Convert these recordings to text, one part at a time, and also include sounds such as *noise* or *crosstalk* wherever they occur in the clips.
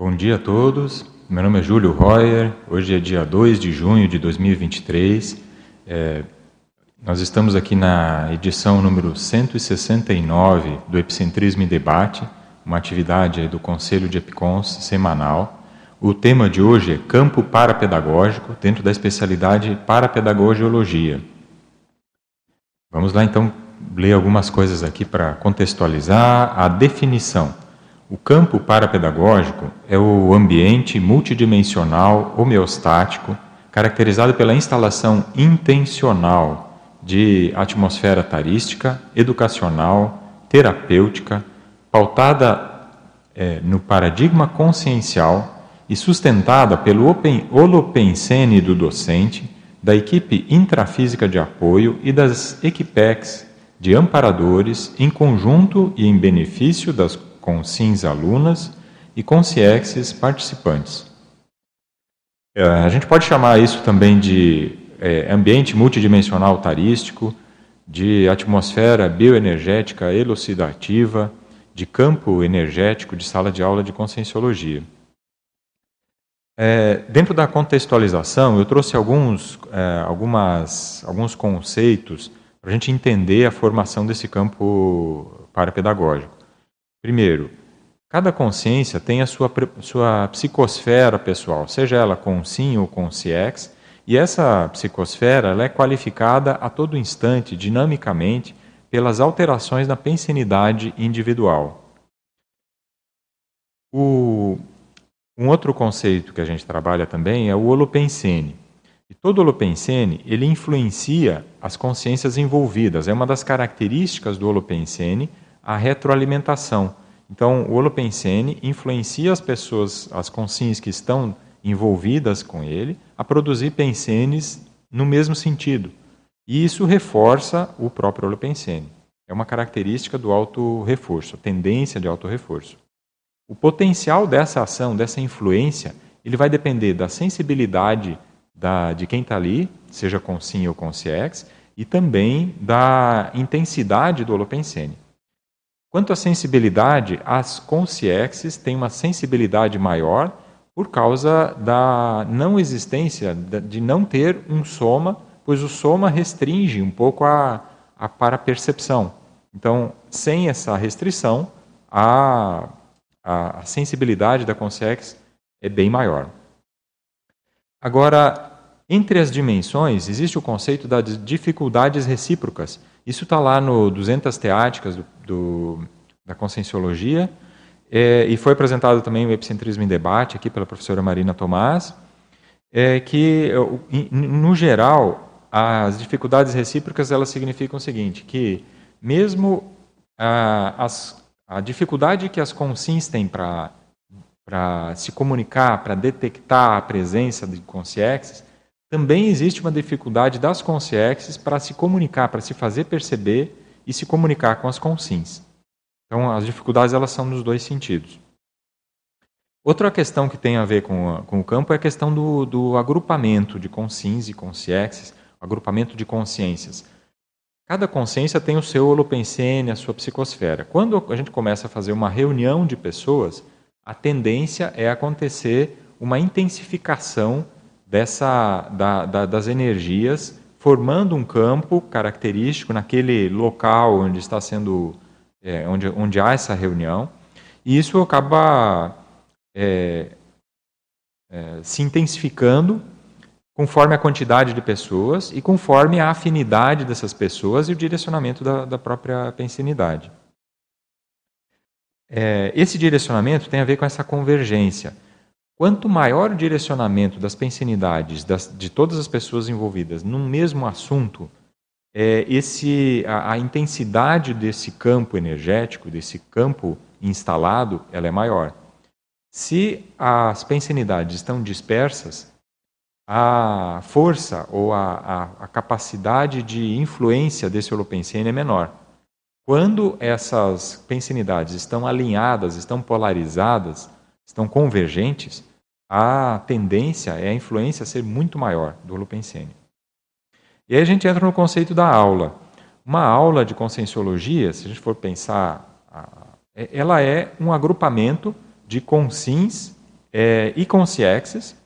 Bom dia a todos. Meu nome é Júlio Royer. Hoje é dia 2 de junho de 2023. É, nós estamos aqui na edição número 169 do Epicentrismo em Debate, uma atividade do Conselho de Epicons semanal. O tema de hoje é Campo Parapedagógico, dentro da especialidade Parapedagogiologia. Vamos lá então ler algumas coisas aqui para contextualizar a definição. O campo parapedagógico é o ambiente multidimensional homeostático caracterizado pela instalação intencional de atmosfera tarística, educacional, terapêutica, pautada é, no paradigma consciencial e sustentada pelo holopensene do docente, da equipe intrafísica de apoio e das equipex de amparadores em conjunto e em benefício das consins alunas e consciexes participantes. É, a gente pode chamar isso também de é, ambiente multidimensional tarístico, de atmosfera bioenergética elucidativa, de campo energético de sala de aula de conscienciologia. É, dentro da contextualização, eu trouxe alguns, é, algumas, alguns conceitos para a gente entender a formação desse campo parapedagógico. Primeiro, cada consciência tem a sua, sua psicosfera pessoal, seja ela com sim ou com CX, e essa psicosfera é qualificada a todo instante, dinamicamente, pelas alterações na pensinidade individual. O, um outro conceito que a gente trabalha também é o holopensene. E todo holopensene, ele influencia as consciências envolvidas. É uma das características do holopensene a retroalimentação. Então, o holopensene influencia as pessoas, as consciências que estão envolvidas com ele, a produzir pensenes no mesmo sentido. E isso reforça o próprio holopensene. É uma característica do auto-reforço, tendência de auto-reforço. O potencial dessa ação, dessa influência, ele vai depender da sensibilidade da, de quem está ali, seja com sim ou com CX, e também da intensidade do holopensene. Quanto à sensibilidade, as consciexes têm uma sensibilidade maior por causa da não existência, de não ter um soma, pois o soma restringe um pouco a, a para percepção. Então, sem essa restrição, a a, sensibilidade da Consex é bem maior. Agora, entre as dimensões, existe o conceito das dificuldades recíprocas. Isso está lá no 200 Teáticas do, do, da Conscienciologia, é, e foi apresentado também o Epicentrismo em Debate, aqui pela professora Marina Tomás, é, que, no geral, as dificuldades recíprocas elas significam o seguinte, que mesmo ah, as a dificuldade que as consins têm para se comunicar, para detectar a presença de consciexes, também existe uma dificuldade das consciexes para se comunicar, para se fazer perceber e se comunicar com as consins. Então, as dificuldades elas são nos dois sentidos. Outra questão que tem a ver com, a, com o campo é a questão do, do agrupamento de consins e consciexes, agrupamento de consciências. Cada consciência tem o seu holopensene, a sua psicosfera. Quando a gente começa a fazer uma reunião de pessoas, a tendência é acontecer uma intensificação dessa, da, da, das energias, formando um campo característico naquele local onde está sendo, é, onde, onde há essa reunião, e isso acaba é, é, se intensificando conforme a quantidade de pessoas e conforme a afinidade dessas pessoas e o direcionamento da, da própria pensinidade. É, esse direcionamento tem a ver com essa convergência. Quanto maior o direcionamento das pensinidades, das, de todas as pessoas envolvidas num mesmo assunto, é, esse, a, a, intensidade desse campo energético, desse campo instalado, ela é maior. Se as pensinidades estão dispersas, a força ou a, a, a capacidade de influência desse holopensene é menor. Quando essas pensinidades estão alinhadas, estão polarizadas, estão convergentes, a tendência é a influência ser muito maior do holopensene. E aí a gente entra no conceito da aula. Uma aula de conscienciologia, se a gente for pensar, é, ela é um agrupamento de consins é, e Consciexes,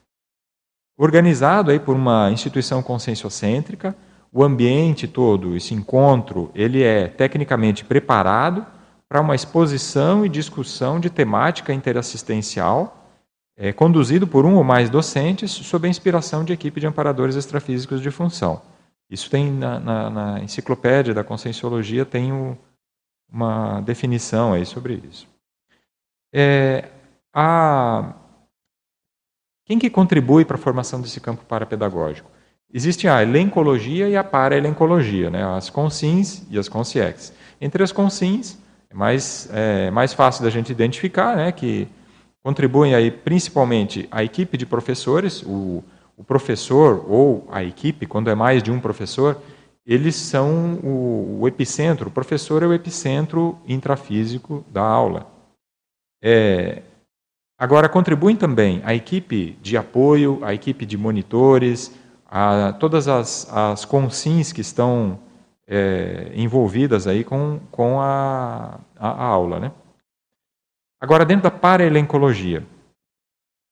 organizado aí por uma instituição conscienciocêntrica, o ambiente todo, esse encontro, ele é tecnicamente preparado para uma exposição e discussão de temática interassistencial, é, conduzido por um ou mais docentes, sob a inspiração de equipe de amparadores extrafísicos de função. Isso tem na, na, na enciclopédia da Conscienciologia tem o, uma definição aí sobre isso. É, a, quem que contribui para a formação desse campo parapedagógico? Existe a elencologia e a paraelencologia, né? as consins e as consciex. Entre as consins, é mais, é mais fácil da gente identificar, né? que contribuem aí principalmente a equipe de professores, o, o professor ou a equipe, quando é mais de um professor, eles são o, o epicentro, o professor é o epicentro intrafísico da aula. É, Agora, contribuem também a equipe de apoio, a equipe de monitores, a todas as, as consins que estão é, envolvidas aí com, com a, a, a, aula. Né? Agora, dentro da paraelencologia,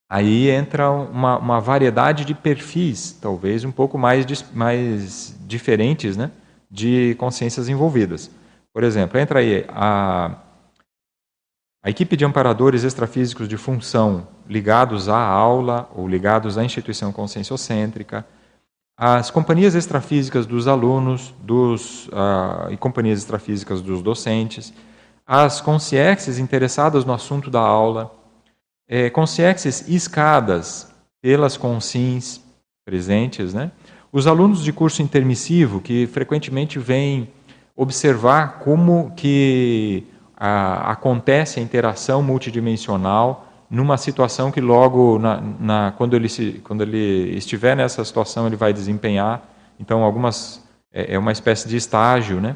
aí entra uma, uma variedade de perfis, talvez um pouco mais, mais diferentes né, de consciências envolvidas. Por exemplo, entra aí a a equipe de amparadores extrafísicos de função ligados à aula ou ligados à instituição conscienciocêntrica, as companhias extrafísicas dos alunos dos, uh, e companhias extrafísicas dos docentes, as consciexes interessadas no assunto da aula, é, escadas pelas consins presentes, né? os alunos de curso intermissivo que frequentemente vêm observar como que a, acontece a interação multidimensional numa situação que logo, na, na, quando, ele se, quando ele estiver nessa situação, ele vai desempenhar. Então, algumas é, é uma espécie de estágio, né?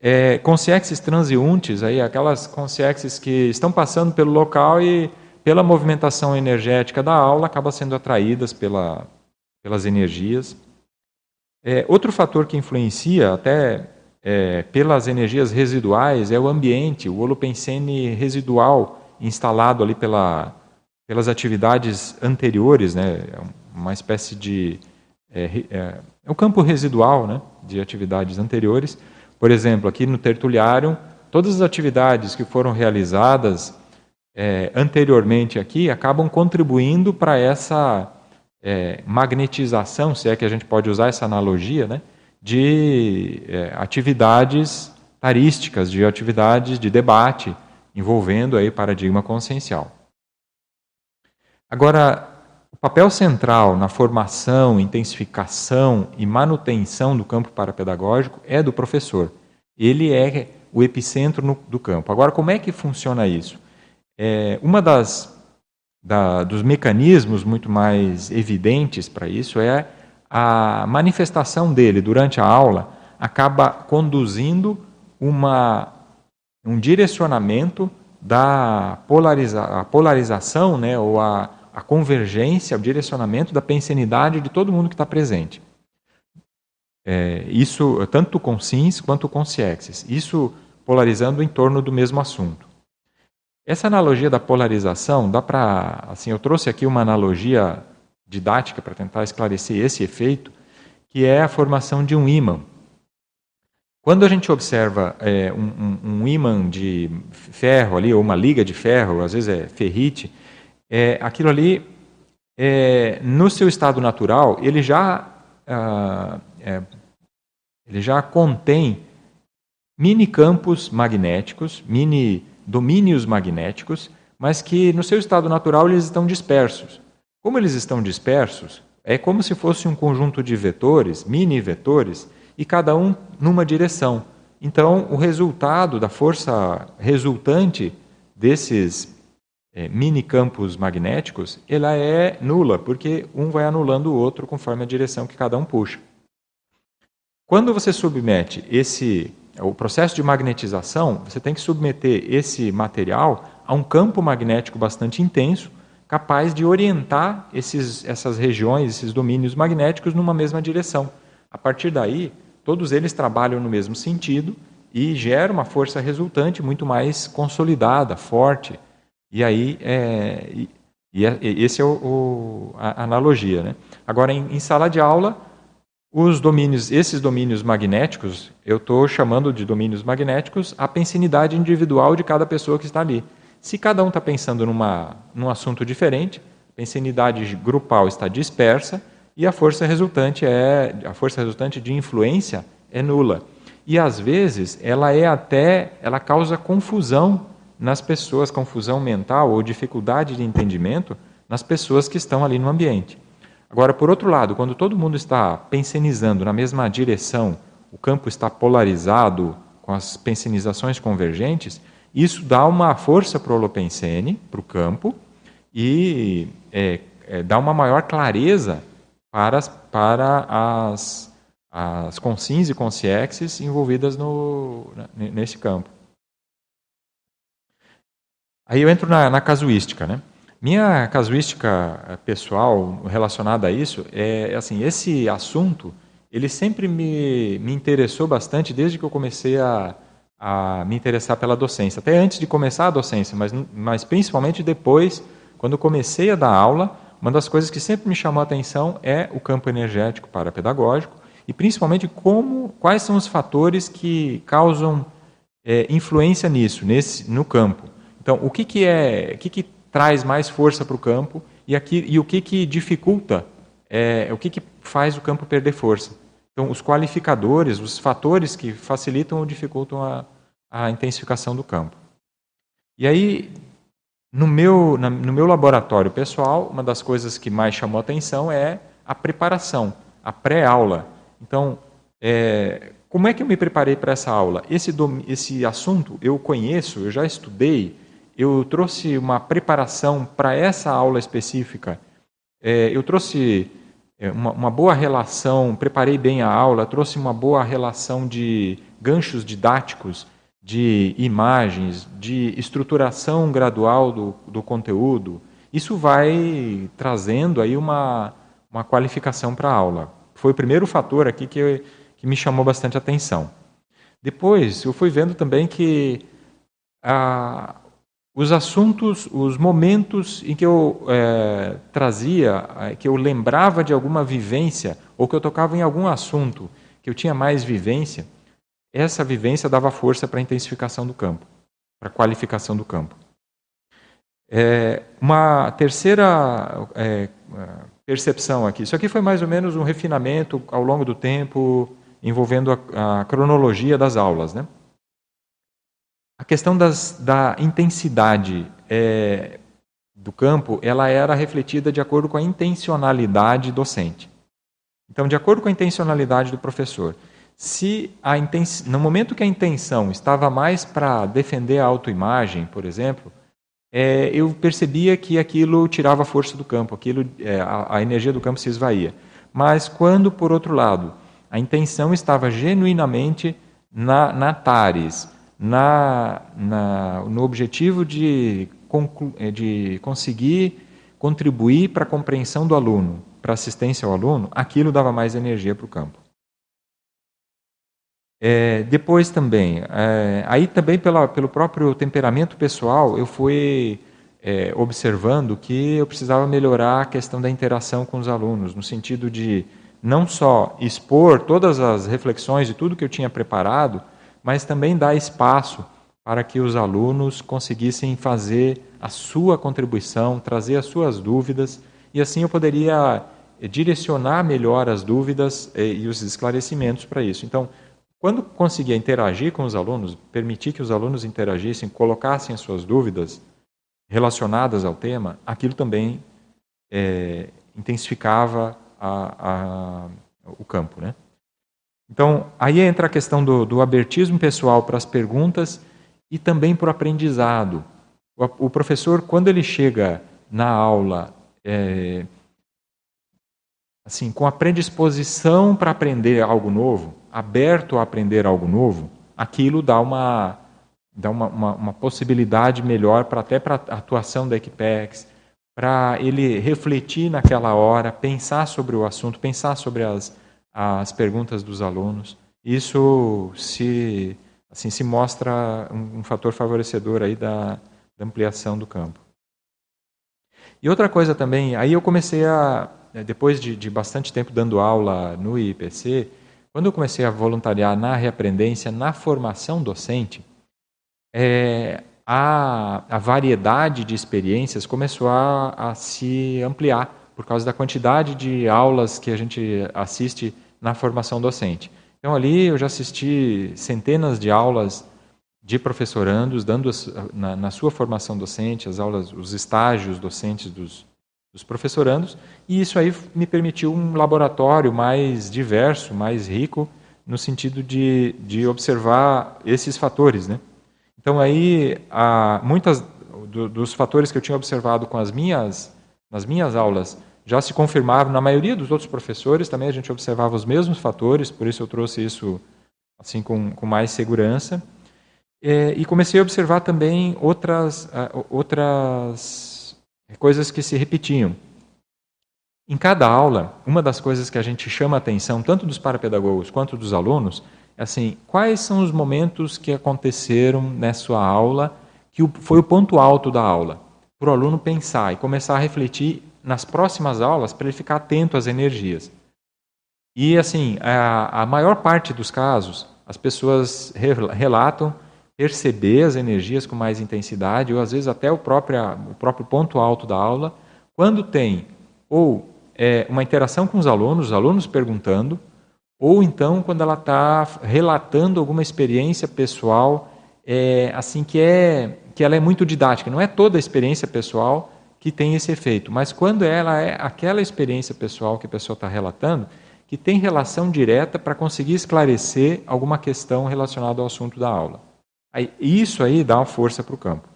É, consciexes transeuntes, aí, aquelas consciexes que estão passando pelo local e, pela movimentação energética da aula, acabam sendo atraídas pela, pelas energias. É, outro fator que influencia, até é, pelas energias residuais é o ambiente, o holopensene residual instalado ali pela, pelas atividades anteriores, né? É uma espécie de é, é, é o campo residual, né? De atividades anteriores. Por exemplo, aqui no tertuliário, todas as atividades que foram realizadas é, anteriormente aqui acabam contribuindo para essa é, magnetização, se é que a gente pode usar essa analogia, né? de é, atividades tarísticas, de atividades de debate envolvendo aí paradigma consciencial. Agora, o papel central na formação, intensificação e manutenção do campo parapedagógico é do professor. Ele é o epicentro no, do campo. Agora, como é que funciona isso? É, uma das da, dos mecanismos muito mais evidentes para isso é a manifestação dele durante a aula acaba conduzindo uma, um direcionamento da polariza, a polarização, né, ou a, a convergência, o direcionamento da pensenidade de todo mundo que está presente. É, isso tanto com sims quanto com siexes. Isso polarizando em torno do mesmo assunto. Essa analogia da polarização dá para, assim, eu trouxe aqui uma analogia didática para tentar esclarecer esse efeito, que é a formação de um ímã. Quando a gente observa é, um, um, um ímã de ferro ali, ou uma liga de ferro, às vezes é ferrite, é, aquilo ali, é, no seu estado natural, ele já, ah, é, ele já contém mini campos magnéticos, mini domínios magnéticos, mas que no seu estado natural eles estão dispersos. Como eles estão dispersos, é como se fosse um conjunto de vetores, mini vetores, e cada um numa direção. Então, o resultado da força resultante desses é, mini campos magnéticos, ela é nula, porque um vai anulando o outro conforme a direção que cada um puxa. Quando você submete esse o processo de magnetização, você tem que submeter esse material a um campo magnético bastante intenso capaz de orientar esses, essas regiões, esses domínios magnéticos numa mesma direção. A partir daí, todos eles trabalham no mesmo sentido e gera uma força resultante muito mais consolidada, forte. E aí, é, E, é, esse é o, o, a analogia. Né? Agora, em, em sala de aula, os domínios, esses domínios magnéticos, eu estou chamando de domínios magnéticos a pensinidade individual de cada pessoa que está ali. Se cada um está pensando numa, num assunto diferente, a pensinidade grupal está dispersa e a força resultante é a força resultante de influência é nula. E às vezes ela é até ela causa confusão nas pessoas, confusão mental ou dificuldade de entendimento nas pessoas que estão ali no ambiente. Agora, por outro lado, quando todo mundo está pensionizando na mesma direção, o campo está polarizado com as pensenizações convergentes, isso dá uma força para o holopensene, para o campo, e é, é, dá uma maior clareza para para as, as consins e consiexes envolvidas no, nesse campo. Aí eu entro na, na casuística, né? Minha casuística eh, pessoal relacionada a isso é assim, esse assunto ele sempre me, me interessou bastante desde que eu comecei a, a me interessar pela docência, até antes de começar a docência, mas, mas principalmente depois, quando comecei a dar aula, uma das coisas que sempre me chamou a atenção é o campo energético parapedagógico e principalmente como, quais são os fatores que causam é, influência nisso, nesse, no campo. Então, o que, que é, o que, que traz mais força para o campo e, aqui, e o que, que dificulta, é, o que, que faz o campo perder força. Então, os qualificadores, os fatores que facilitam ou dificultam a, a intensificação do campo. E aí, no meu, na, no meu laboratório pessoal, uma das coisas que mais chamou atenção é a preparação, a pré-aula. Então, é, como é que eu me preparei para essa aula? Esse, esse assunto eu conheço, eu já estudei, eu trouxe uma preparação para essa aula específica. É, eu trouxe é, uma, uma, boa relação, preparei bem a aula, trouxe uma boa relação de ganchos didáticos, de imagens, de estruturação gradual do, do conteúdo. Isso vai trazendo aí uma, uma qualificação para a aula. Foi o primeiro fator aqui que, que me chamou bastante atenção. Depois, eu fui vendo também que a, os assuntos, os momentos em que eu é, trazia, é, que eu lembrava de alguma vivência, ou que eu tocava em algum assunto que eu tinha mais vivência, essa vivência dava força para a intensificação do campo, para a qualificação do campo. É, uma terceira é, percepção aqui, isso aqui foi mais ou menos um refinamento ao longo do tempo, envolvendo a, a cronologia das aulas, né? A questão das, da intensidade é, do campo, ela era refletida de acordo com a intencionalidade docente. Então, de acordo com a intencionalidade do professor, se a no momento que a intenção estava mais para defender a autoimagem, por exemplo, é, eu percebia que aquilo tirava a força do campo, aquilo, é, a, a energia do campo se esvaía. Mas quando, por outro lado, a intenção estava genuinamente na, na Tares, na, na, no objetivo de, eh, de conseguir contribuir para a compreensão do aluno, para assistência ao aluno, aquilo dava mais energia para o campo. É, depois também, é, aí também pela, pelo próprio temperamento pessoal, eu fui é, observando que eu precisava melhorar a questão da interação com os alunos, no sentido de não só expor todas as reflexões e tudo que eu tinha preparado, mas também dá espaço para que os alunos conseguissem fazer a sua contribuição, trazer as suas dúvidas, e assim eu poderia direcionar melhor as dúvidas eh, e os esclarecimentos para isso. Então, quando conseguia interagir com os alunos, permitir que os alunos interagissem, colocassem as suas dúvidas relacionadas ao tema, aquilo também é, intensificava a, a, o campo, né? Então, aí entra a questão do, do abertismo pessoal para as perguntas e também para o aprendizado. O, professor, quando ele chega na aula, é, assim, com a predisposição para aprender algo novo, aberto a aprender algo novo, aquilo dá uma, dá uma, uma, uma possibilidade melhor para até para a atuação da Equipex, para ele refletir naquela hora, pensar sobre o assunto, pensar sobre as, as perguntas dos alunos. Isso se, assim, se mostra um, um fator favorecedor aí da, da ampliação do campo. E outra coisa também, aí eu comecei a, depois de, de bastante tempo dando aula no IPC, quando eu comecei a voluntariar na reaprendência, na formação docente, é, a, a, variedade de experiências começou a, a, se ampliar por causa da quantidade de aulas que a gente assiste na formação docente. Então ali eu já assisti centenas de aulas de professorandos dando na, na sua formação docente as aulas, os estágios docentes dos, dos professorandos e isso aí me permitiu um laboratório mais diverso, mais rico no sentido de, de observar esses fatores, né? Então aí muitas do, dos fatores que eu tinha observado com as minhas nas minhas aulas já se confirmaram na maioria dos outros professores também a gente observava os mesmos fatores por isso eu trouxe isso assim com, com mais segurança. É, e comecei a observar também outras outras coisas que se repetiam. Em cada aula uma das coisas que a gente chama a atenção tanto dos parapedagogos quanto dos alunos assim, quais são os momentos que aconteceram nessa aula que foi o ponto alto da aula, para o aluno pensar e começar a refletir nas próximas aulas para ele ficar atento às energias. E assim, a, a maior parte dos casos, as pessoas relatam perceber as energias com mais intensidade, ou às vezes até o próprio, o próprio ponto alto da aula, quando tem ou é, uma interação com os alunos, os alunos perguntando, ou então quando ela está relatando alguma experiência pessoal, é, assim que é que ela é muito didática. Não é toda a experiência pessoal que tem esse efeito, mas quando ela é aquela experiência pessoal que a pessoa está relatando, que tem relação direta para conseguir esclarecer alguma questão relacionada ao assunto da aula. Aí, isso aí dá uma força para o campo.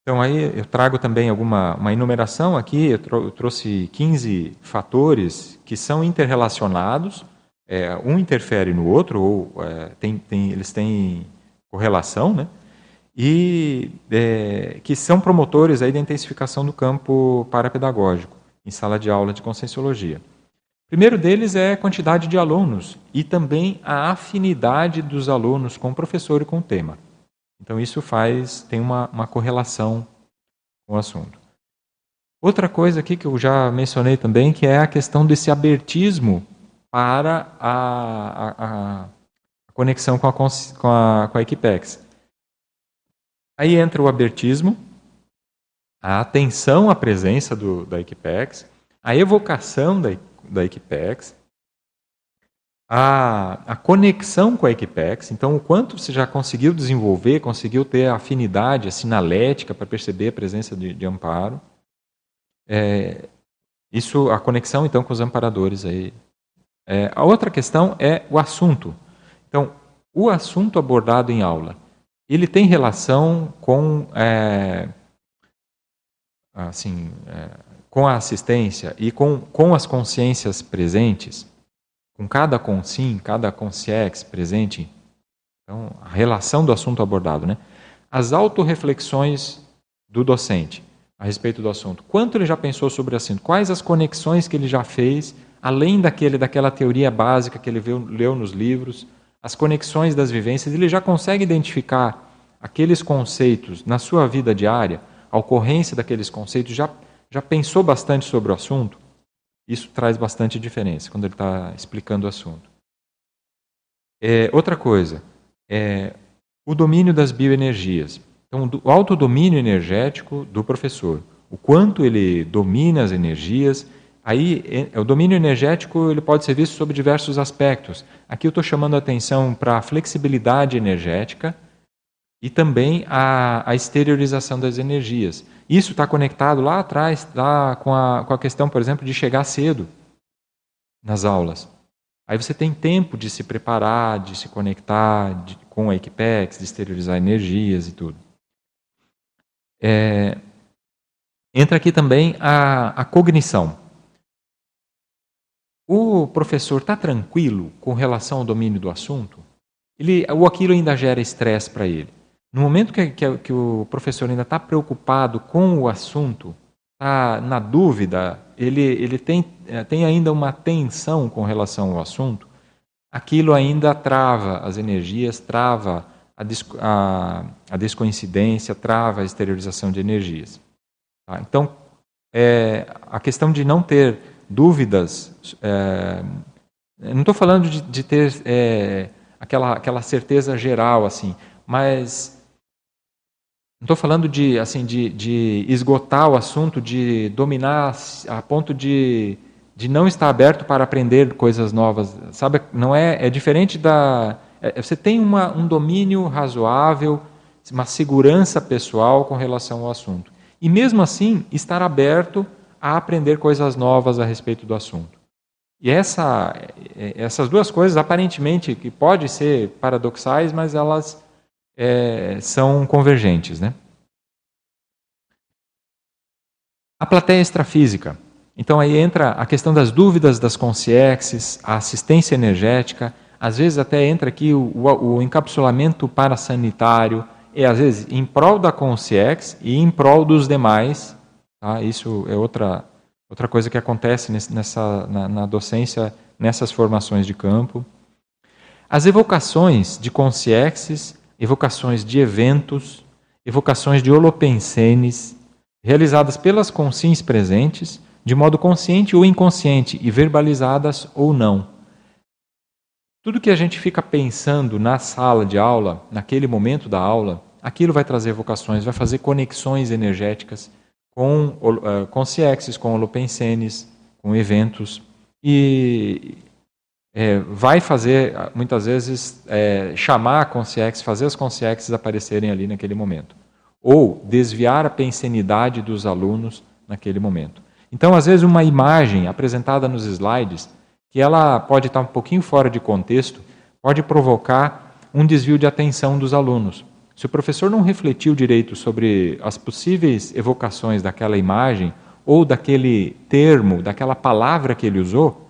Então aí eu trago também alguma uma enumeração aqui, eu, trou eu trouxe 15 fatores que são interrelacionados, é, um interfere no outro, ou é, tem, tem, eles têm correlação, né? E é, que são promotores aí da intensificação do campo parapedagógico em sala de aula de conscienciologia. Primeiro deles é a quantidade de alunos e também a afinidade dos alunos com o professor e com o tema. Então isso faz, tem uma, uma correlação com o assunto. Outra coisa aqui que eu já mencionei também, que é a questão desse abertismo para a, a, a conexão com a, com a, com a Equipex. Aí entra o abertismo, a atenção à presença do, da Equipex, a evocação da, da Equipex, a, a conexão com a Equipex, então o quanto você já conseguiu desenvolver, conseguiu ter a afinidade, a sinalética para perceber a presença de, de amparo. É, isso, a conexão então com os amparadores aí. É, a outra questão é o assunto. Então, o assunto abordado em aula, ele tem relação com é, assim, é, com a assistência e com, com as consciências presentes com cada consim, cada consciex presente, então, a relação do assunto abordado, né? As autorreflexões do docente a respeito do assunto. Quanto ele já pensou sobre o assunto? Quais as conexões que ele já fez, além daquele, daquela teoria básica que ele viu, leu nos livros, as conexões das vivências, ele já consegue identificar aqueles conceitos na sua vida diária, a ocorrência daqueles conceitos, já, já pensou bastante sobre o assunto? Isso traz bastante diferença quando ele está explicando o assunto. É, outra coisa, é o domínio das bioenergias. Então, o autodomínio energético do professor. O quanto ele domina as energias. Aí, o domínio energético ele pode ser visto sob diversos aspectos. Aqui eu estou chamando a atenção para a flexibilidade energética e também a, a exteriorização das energias. Isso está conectado lá atrás lá com, a, com a questão, por exemplo, de chegar cedo nas aulas. Aí você tem tempo de se preparar, de se conectar de, com a Equipex, de exteriorizar energias e tudo. É, entra aqui também a, a cognição. O professor está tranquilo com relação ao domínio do assunto? Ele, ou aquilo ainda gera estresse para ele? No momento que, que, que o professor ainda está preocupado com o assunto, está na dúvida, ele, ele tem, é, tem ainda uma tensão com relação ao assunto, aquilo ainda trava as energias, trava a, a, a descoincidência, trava a exteriorização de energias. Tá? Então, é, a questão de não ter dúvidas, é, não estou falando de, de ter é, aquela, aquela certeza geral, assim, mas não estou falando de, assim, de, de esgotar o assunto, de dominar a ponto de, de não estar aberto para aprender coisas novas. Sabe, não é, é diferente da. É, você tem uma, um domínio razoável, uma segurança pessoal com relação ao assunto. E mesmo assim, estar aberto a aprender coisas novas a respeito do assunto. E essa, é, essas duas coisas, aparentemente, que podem ser paradoxais, mas elas é, são convergentes. Né? A plateia extrafísica. Então aí entra a questão das dúvidas das consciexes, a assistência energética, às vezes até entra aqui o, o, o encapsulamento parasanitário, e às vezes em prol da consciex e em prol dos demais. Tá? Isso é outra, outra coisa que acontece nessa, na, na docência, nessas formações de campo. As evocações de consciexes evocações de eventos, evocações de holopensenes, realizadas pelas consciências presentes, de modo consciente ou inconsciente, e verbalizadas ou não. Tudo que a gente fica pensando na sala de aula, naquele momento da aula, aquilo vai trazer evocações, vai fazer conexões energéticas com, uh, com com holopensenes, com eventos. E é, vai fazer, muitas vezes, é, chamar a consciex, fazer as consciexes aparecerem ali naquele momento. Ou desviar a pensenidade dos alunos naquele momento. Então, às vezes, uma imagem apresentada nos slides, que ela pode estar um pouquinho fora de contexto, pode provocar um desvio de atenção dos alunos. Se o professor não refletiu direito sobre as possíveis evocações daquela imagem, ou daquele termo, daquela palavra que ele usou,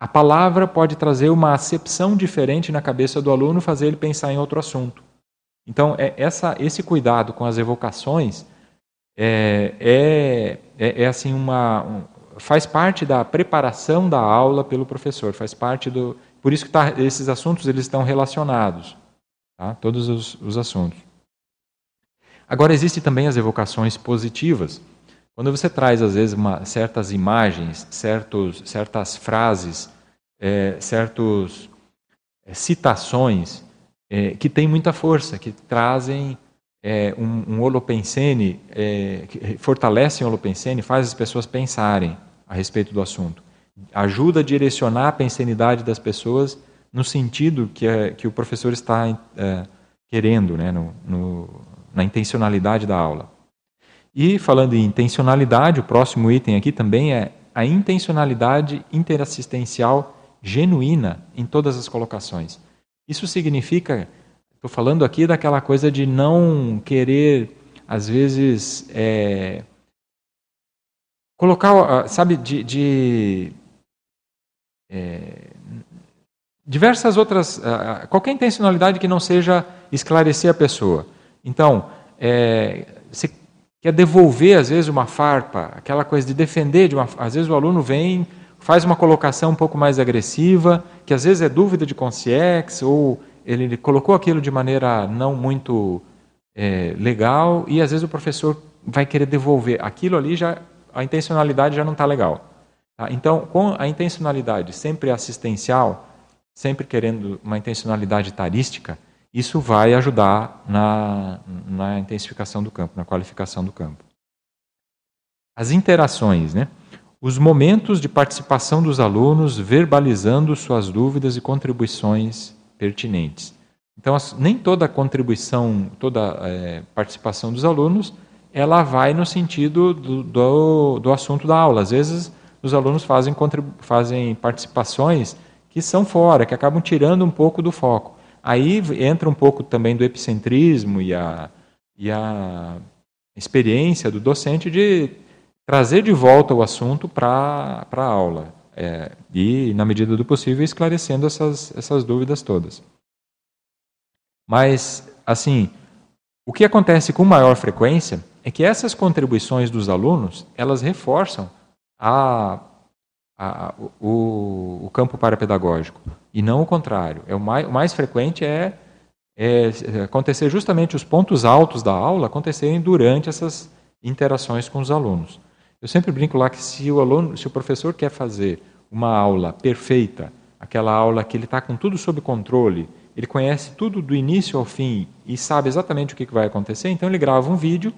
a palavra pode trazer uma acepção diferente na cabeça do aluno, fazer ele pensar em outro assunto. Então, é, essa, esse cuidado com as evocações é, é, é, é assim uma um, faz parte da preparação da aula pelo professor, faz parte do por isso que tá, esses assuntos eles estão relacionados, tá? todos os, os assuntos. Agora existem também as evocações positivas. Quando você traz, às vezes, uma, certas imagens, certos, certas frases, é, certas é, citações é, que têm muita força, que trazem é, um, um holopensene, é, que fortalecem o holopensene, faz as pessoas pensarem a respeito do assunto. Ajuda a direcionar a pensenidade das pessoas no sentido que, é, que o professor está querendo, né, no, no, na intencionalidade da aula. E falando em intencionalidade, o próximo item aqui também é a intencionalidade interassistencial genuína em todas as colocações. Isso significa, estou falando aqui daquela coisa de não querer, às vezes, é, colocar, sabe, de, de é, diversas outras, qualquer intencionalidade que não seja esclarecer a pessoa. Então, é, você quer devolver, às vezes, uma farpa, aquela coisa de defender, de uma, às vezes o aluno vem, faz uma colocação um pouco mais agressiva, que às vezes é dúvida de consciex, ou ele colocou aquilo de maneira não muito é, legal, e às vezes o professor vai querer devolver. Aquilo ali, já a intencionalidade já não está legal. Tá? Então, com a intencionalidade sempre assistencial, sempre querendo uma intencionalidade tarística, isso vai ajudar na, na intensificação do campo, na qualificação do campo. As interações, né? os momentos de participação dos alunos verbalizando suas dúvidas e contribuições pertinentes. Então, nem toda contribuição, toda é, participação dos alunos, ela vai no sentido do, do, do, assunto da aula. Às vezes, os alunos fazem, fazem participações que são fora, que acabam tirando um pouco do foco. Aí entra um pouco também do epicentrismo e a, e a experiência do docente de trazer de volta o assunto para a aula. É, e, na medida do possível, esclarecendo essas, essas dúvidas todas. Mas, assim, o que acontece com maior frequência é que essas contribuições dos alunos, elas reforçam a, a, o, o campo parapedagógico, e não o contrário. É o, mais, o mais frequente é é, acontecer justamente os pontos altos da aula acontecerem durante essas interações com os alunos. Eu sempre brinco lá que se o aluno, se o professor quer fazer uma aula perfeita, aquela aula que ele está com tudo sob controle, ele conhece tudo do início ao fim e sabe exatamente o que vai acontecer, então ele grava um vídeo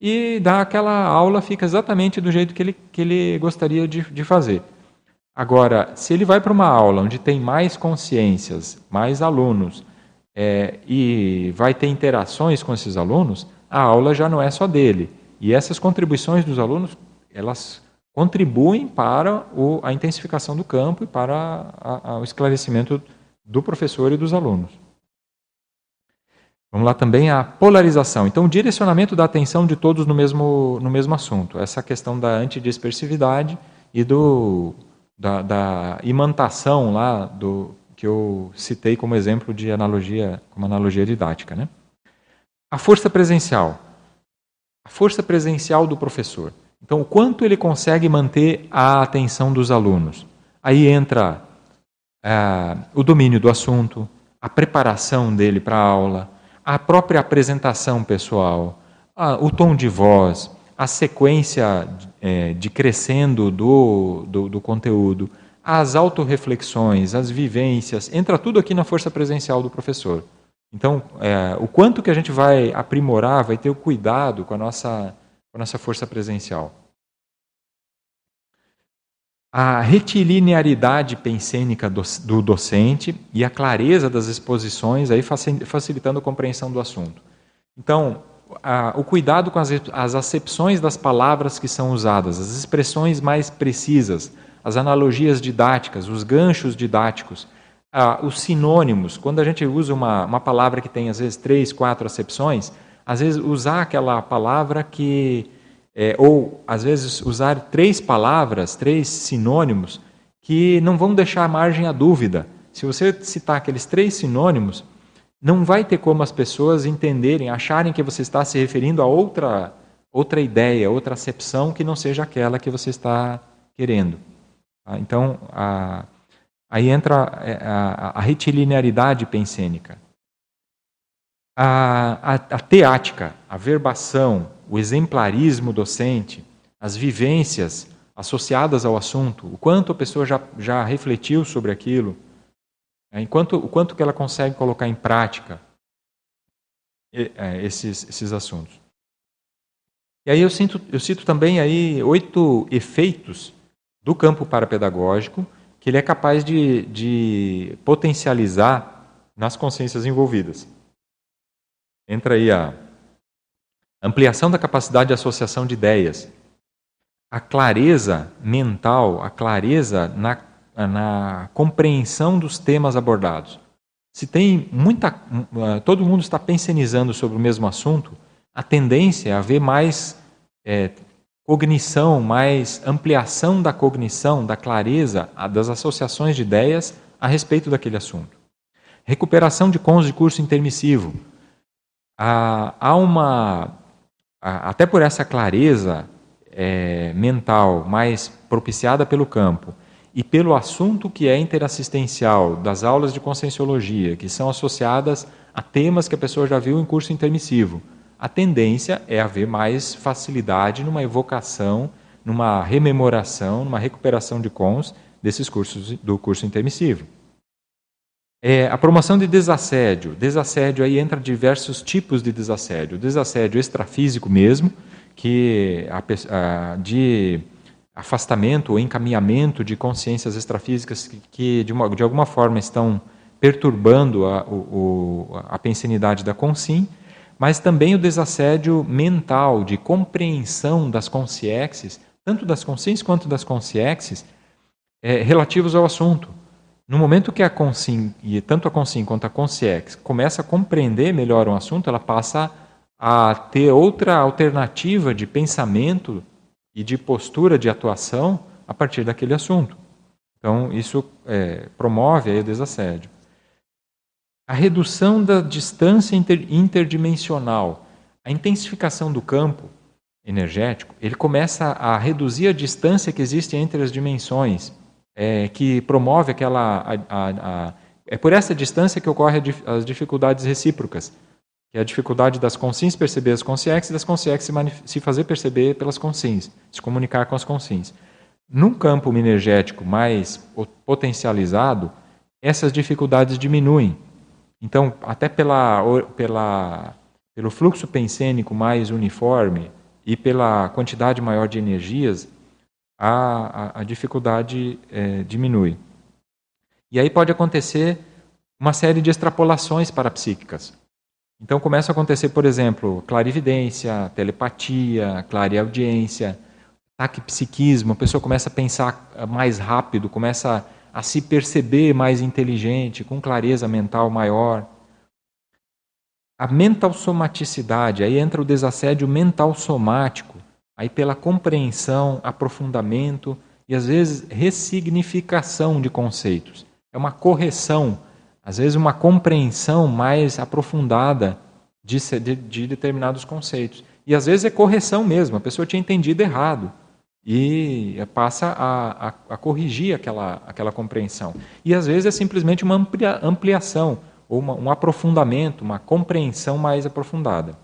e dá aquela aula, fica exatamente do jeito que ele, que ele gostaria de, de fazer. Agora, se ele vai para uma aula onde tem mais consciências, mais alunos, é, e vai ter interações com esses alunos, a aula já não é só dele. E essas contribuições dos alunos, elas contribuem para o, a intensificação do campo e para a, a, o esclarecimento do professor e dos alunos. Vamos lá também a polarização. Então, o direcionamento da atenção de todos no mesmo, no mesmo assunto. Essa questão da antidispersividade e do, da, da imantação lá do, que eu citei como exemplo de analogia, como analogia didática. Né? A força presencial. A força presencial do professor. Então, o quanto ele consegue manter a atenção dos alunos. Aí entra é, o domínio do assunto, a preparação dele para a aula, a própria apresentação pessoal, o tom de voz, a sequência é, de crescendo do, do, do conteúdo, as autorreflexões, as vivências, entra tudo aqui na força presencial do professor. Então, é, o quanto que a gente vai aprimorar, vai ter o cuidado com a nossa, com a nossa força presencial. A retilinearidade pensênica do, do docente e a clareza das exposições, aí facilitando a compreensão do assunto. Então, a, o cuidado com as, as acepções das palavras que são usadas, as expressões mais precisas, as analogias didáticas, os ganchos didáticos, os sinônimos. Quando a gente usa uma, uma palavra que tem, às vezes, três, quatro acepções, às vezes usar aquela palavra que. É, ou, às vezes, usar três palavras, três sinônimos, que não vão deixar margem à dúvida. Se você citar aqueles três sinônimos, não vai ter como as pessoas entenderem, acharem que você está se referindo a outra, outra ideia, outra acepção que não seja aquela que você está querendo. Tá? Então, a, aí entra é, a, a, retilinearidade pensênica. A, a, a teática, a verbação, o exemplarismo docente, as vivências associadas ao assunto, o quanto a pessoa já, já refletiu sobre aquilo, enquanto, o quanto que ela consegue colocar em prática é, esses, esses assuntos. E aí eu, sinto, eu cito também aí oito efeitos do campo parapedagógico que ele é capaz de, de potencializar nas consciências envolvidas. Entra aí a ampliação da capacidade de associação de ideias, a clareza mental, a clareza na, na compreensão dos temas abordados. Se tem muita, todo mundo está pensionizando sobre o mesmo assunto, a tendência é haver mais é, cognição, mais ampliação da cognição, da clareza, das associações de ideias a respeito daquele assunto. Recuperação de cons de curso intermissivo. Há uma. Até por essa clareza é, mental mais propiciada pelo campo e pelo assunto que é interassistencial das aulas de conscienciologia, que são associadas a temas que a pessoa já viu em curso intermissivo, a tendência é haver mais facilidade numa evocação, numa rememoração, numa recuperação de cons desses cursos do curso intermissivo. É, a promoção de desassédio. Desassédio aí entra diversos tipos de desassédio. desassédio extrafísico mesmo, que a, a, de afastamento ou encaminhamento de consciências extrafísicas que, que de, uma, de, alguma forma estão perturbando a, o, a pensinidade da consim mas também o desassédio mental, de compreensão das consciências, tanto das consciências quanto das consciências, é, relativos ao assunto. No momento que a consim, e tanto a consim quanto a consciex, começa a compreender melhor um assunto, ela passa a ter outra alternativa de pensamento e de postura de atuação a partir daquele assunto. Então, isso é, promove aí o desassédio a redução da distância inter, interdimensional, a intensificação do campo energético, ele começa a reduzir a distância que existe entre as dimensões, é, que promove aquela a, a, a, é por essa distância que ocorrem as dificuldades recíprocas, que é a dificuldade das consins perceber as consciências e das consciências se, se, fazer perceber pelas consins, se comunicar com as consins. Num campo energético mais potencializado, essas dificuldades diminuem. Então, até pela, pela, pelo fluxo pensênico mais uniforme e pela quantidade maior de energias, a, a, a dificuldade é, diminui. E aí pode acontecer uma série de extrapolações parapsíquicas. Então começa a acontecer, por exemplo, clarividência, telepatia, clareaudiência, psiquismo. a pessoa começa a pensar mais rápido, começa a se perceber mais inteligente, com clareza mental maior. A mental somaticidade, aí entra o desassédio mental somático, aí pela compreensão, aprofundamento e às vezes ressignificação de conceitos é uma correção, às vezes uma compreensão mais aprofundada de, de, de determinados conceitos. E às vezes é correção mesmo, a pessoa tinha entendido errado e passa a, a, a, corrigir aquela, aquela compreensão. E às vezes é simplesmente uma amplia, ampliação, ou uma, um aprofundamento, uma compreensão mais aprofundada.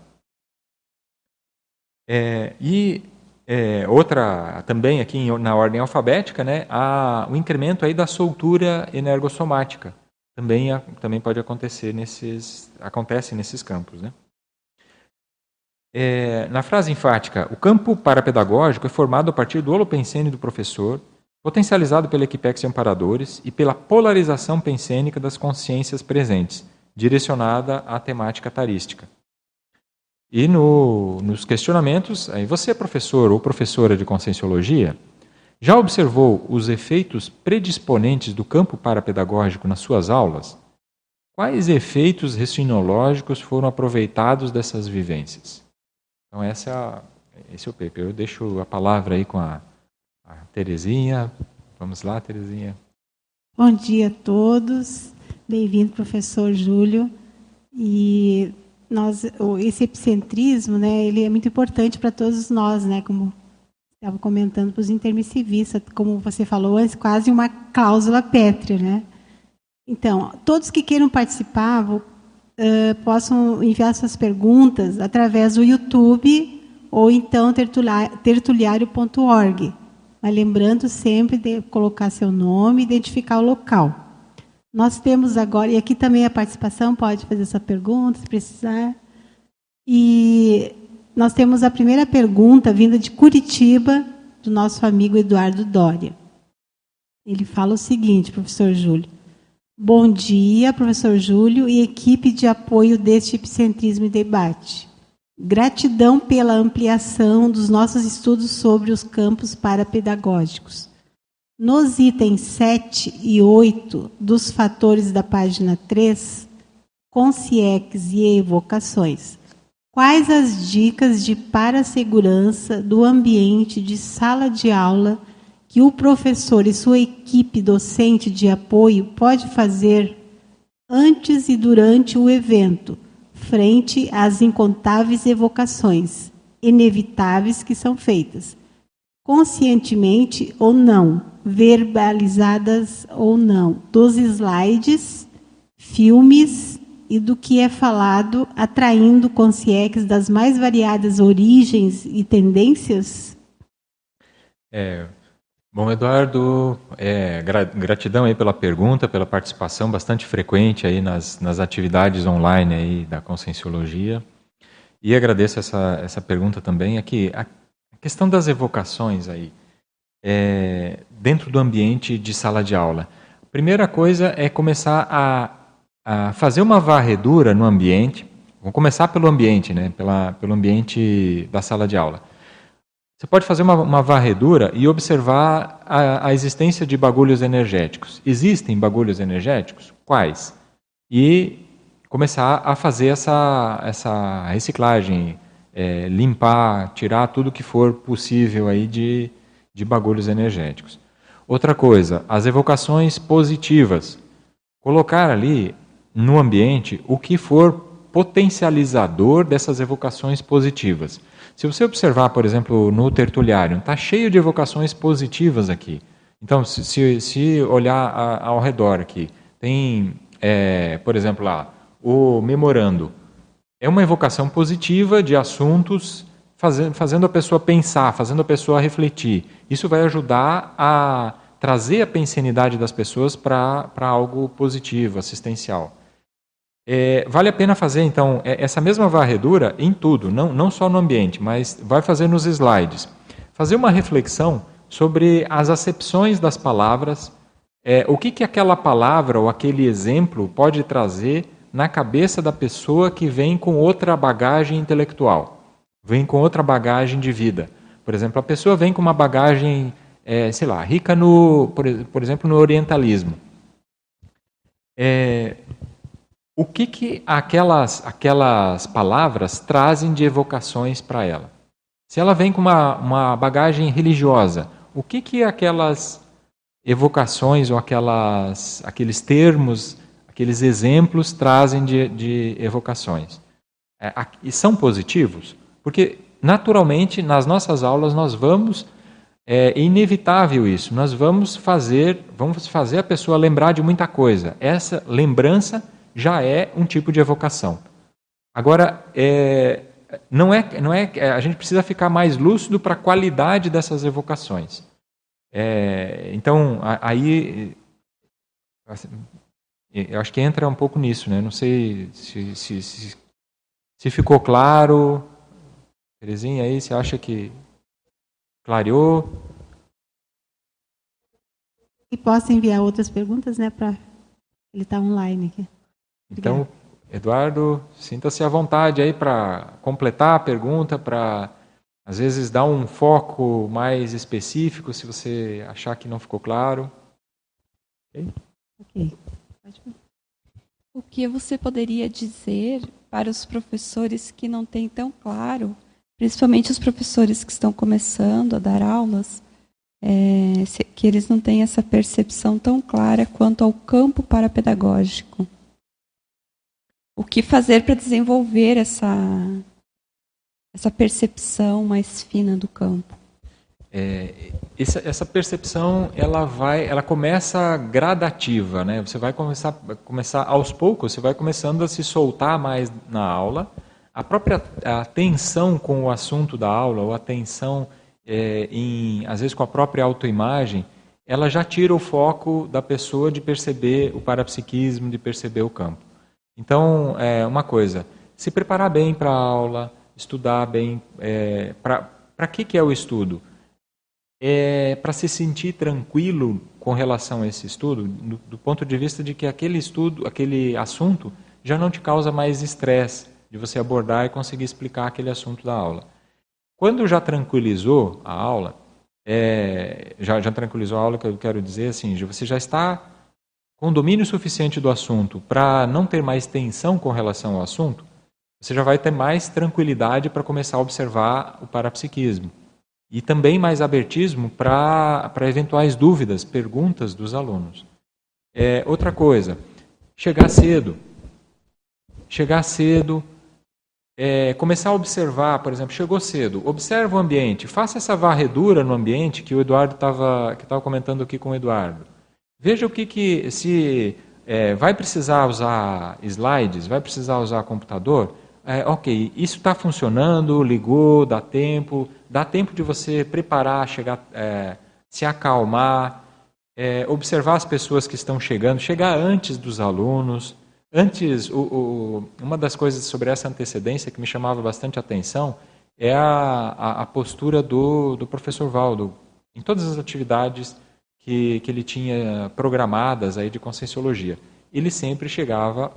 É, e é, outra, também aqui na ordem alfabética, né, a, o incremento aí da soltura energossomática. Também, também pode acontecer nesses, acontece nesses campos. Né? É, na frase enfática, o campo parapedagógico é formado a partir do holopensene do professor, potencializado pela equipex de amparadores e pela polarização pensênica das consciências presentes, direcionada à temática tarística. E no, nos questionamentos, aí você é professor ou professora de conscienciologia, já observou os efeitos predisponentes do campo parapedagógico nas suas aulas? Quais efeitos recinológicos foram aproveitados dessas vivências? Então, essa é a, esse é o paper. Eu deixo a palavra aí com a, a Terezinha. Vamos lá, Terezinha. Bom dia a todos. Bem-vindo, professor Júlio. E nós, esse epicentrismo, né, ele é muito importante para todos nós, né, como estava comentando para os intermissivistas, como você falou antes, quase uma cláusula pétrea, né? Então, todos que queiram participar uh, possam enviar suas perguntas através do YouTube ou então tertuliário.org. Mas lembrando sempre de colocar seu nome e identificar o local. Nós temos agora, e aqui também a participação pode fazer essa pergunta, se precisar. E nós temos a primeira pergunta vinda de Curitiba, do nosso amigo Eduardo Dória. Ele fala o seguinte, professor Júlio. Bom dia, professor Júlio e equipe de apoio deste epicentrismo e debate. Gratidão pela ampliação dos nossos estudos sobre os campos parapedagógicos. Nos itens 7 e 8 dos fatores da página 3, consciex e evocações, quais as dicas de para-segurança do ambiente de sala de aula que o professor e sua equipe docente de apoio pode fazer antes e durante o evento, frente às incontáveis evocações inevitáveis que são feitas, conscientemente ou não, verbalizadas ou não, dos slides, filmes e do que é falado, atraindo consciências das mais variadas origens e tendências? É, bom, Eduardo, é, gratidão aí pela pergunta, pela participação bastante frequente aí nas, nas atividades online aí da Conscienciologia. E agradeço essa, essa pergunta também. Aqui, a questão das evocações aí é, dentro do ambiente de sala de aula? Primeira coisa é começar a, a fazer uma varredura no ambiente. Vamos começar pelo ambiente, né? Pela, pelo ambiente da sala de aula. Você pode fazer uma, uma varredura e observar a, a, existência de bagulhos energéticos. Existem bagulhos energéticos? Quais? E começar a fazer essa, essa reciclagem, é, limpar, tirar tudo que for possível aí de, de bagulhos energéticos. Outra coisa, as evocações positivas. Colocar ali no ambiente o que for potencializador dessas evocações positivas. Se você observar, por exemplo, no tertuliário, está cheio de evocações positivas aqui. Então, se, se olhar ao redor aqui, tem é, por exemplo, lá, o memorando é uma evocação positiva de assuntos, fazendo, fazendo a pessoa pensar, fazendo a pessoa refletir. Isso vai ajudar a trazer a pensenidade das pessoas para algo positivo, assistencial. É, vale a pena fazer, então, é, essa mesma varredura em tudo, não, não só no ambiente, mas vai fazer nos slides. Fazer uma reflexão sobre as acepções das palavras, é, o que, que aquela palavra ou aquele exemplo pode trazer na cabeça da pessoa que vem com outra bagagem intelectual, vem com outra bagagem de vida. Por exemplo, a pessoa vem com uma bagagem, é, sei lá, rica no, por, por exemplo, no orientalismo. É, o que, que aquelas, aquelas palavras trazem de evocações para ela? Se ela vem com uma, uma bagagem religiosa, o que, que aquelas evocações ou aquelas, aqueles termos, aqueles exemplos trazem de, de evocações? É, e são positivos? Porque, naturalmente, nas nossas aulas nós vamos é inevitável isso. Nós vamos fazer, vamos fazer a pessoa lembrar de muita coisa. Essa lembrança já é um tipo de evocação. Agora, é, não é, não é, a gente precisa ficar mais lúcido para a qualidade dessas evocações. É, então, aí, assim, eu acho que entra um pouco nisso, né? Não sei se, se, se, se ficou claro. Terezinha, aí, você acha que clareou? E posso enviar outras perguntas, né? Para ele está online aqui. Então, Eduardo, sinta-se à vontade aí para completar a pergunta, para às vezes dar um foco mais específico, se você achar que não ficou claro. Ok. okay. O que você poderia dizer para os professores que não têm tão claro, principalmente os professores que estão começando a dar aulas, é, que eles não têm essa percepção tão clara quanto ao campo parapedagógico? O que fazer para desenvolver essa, essa percepção mais fina do campo? É, essa, essa, percepção ela vai, ela começa gradativa, né? Você vai começar, começar aos poucos, você vai começando a se soltar mais na aula. A própria atenção com o assunto da aula, ou atenção é, em, às vezes com a própria autoimagem, ela já tira o foco da pessoa de perceber o parapsiquismo, de perceber o campo. Então, é, uma coisa, se preparar bem para a aula, estudar bem. É, para que, que é o estudo? É para se sentir tranquilo com relação a esse estudo, do, do, ponto de vista de que aquele estudo, aquele assunto, já não te causa mais estresse de você abordar e conseguir explicar aquele assunto da aula. Quando já tranquilizou a aula, é, já, já tranquilizou a aula, que eu quero dizer assim, você já está com domínio suficiente do assunto para não ter mais tensão com relação ao assunto, você já vai ter mais tranquilidade para começar a observar o parapsiquismo. E também mais abertismo para eventuais dúvidas, perguntas dos alunos. É, outra coisa, chegar cedo. Chegar cedo, é, começar a observar, por exemplo, chegou cedo, observa o ambiente, faça essa varredura no ambiente que o Eduardo estava comentando aqui com o Eduardo. Veja o que, que se é, vai precisar usar slides, vai precisar usar computador. É, ok, isso está funcionando, ligou, dá tempo, dá tempo de você preparar, chegar, é, se acalmar, é, observar as pessoas que estão chegando, chegar antes dos alunos. Antes, o, o, uma das coisas sobre essa antecedência que me chamava bastante atenção é a, a, a postura do, do professor Valdo. Em todas as atividades que, que ele tinha programadas aí de conscienciologia. Ele sempre chegava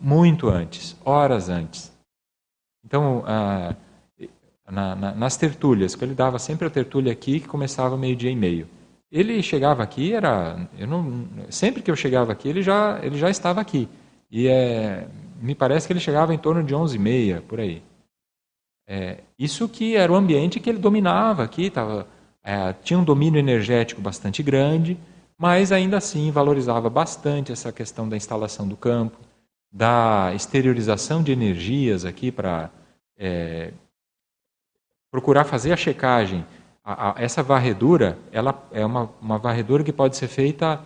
muito antes, horas antes. Então, ah, na, na, nas tertúlias, que ele dava sempre a tertúlia aqui, que começava meio-dia e meio. Ele chegava aqui, era. Eu não, sempre que eu chegava aqui, ele já, ele já estava aqui. E é, me parece que ele chegava em torno de 11 e meia, por aí. É, isso que era o ambiente que ele dominava aqui, estava é, tinha um domínio energético bastante grande, mas ainda assim valorizava bastante essa questão da instalação do campo, da exteriorização de energias aqui para é, procurar fazer a checagem. A, a, essa varredura, ela é uma, uma varredura que pode ser feita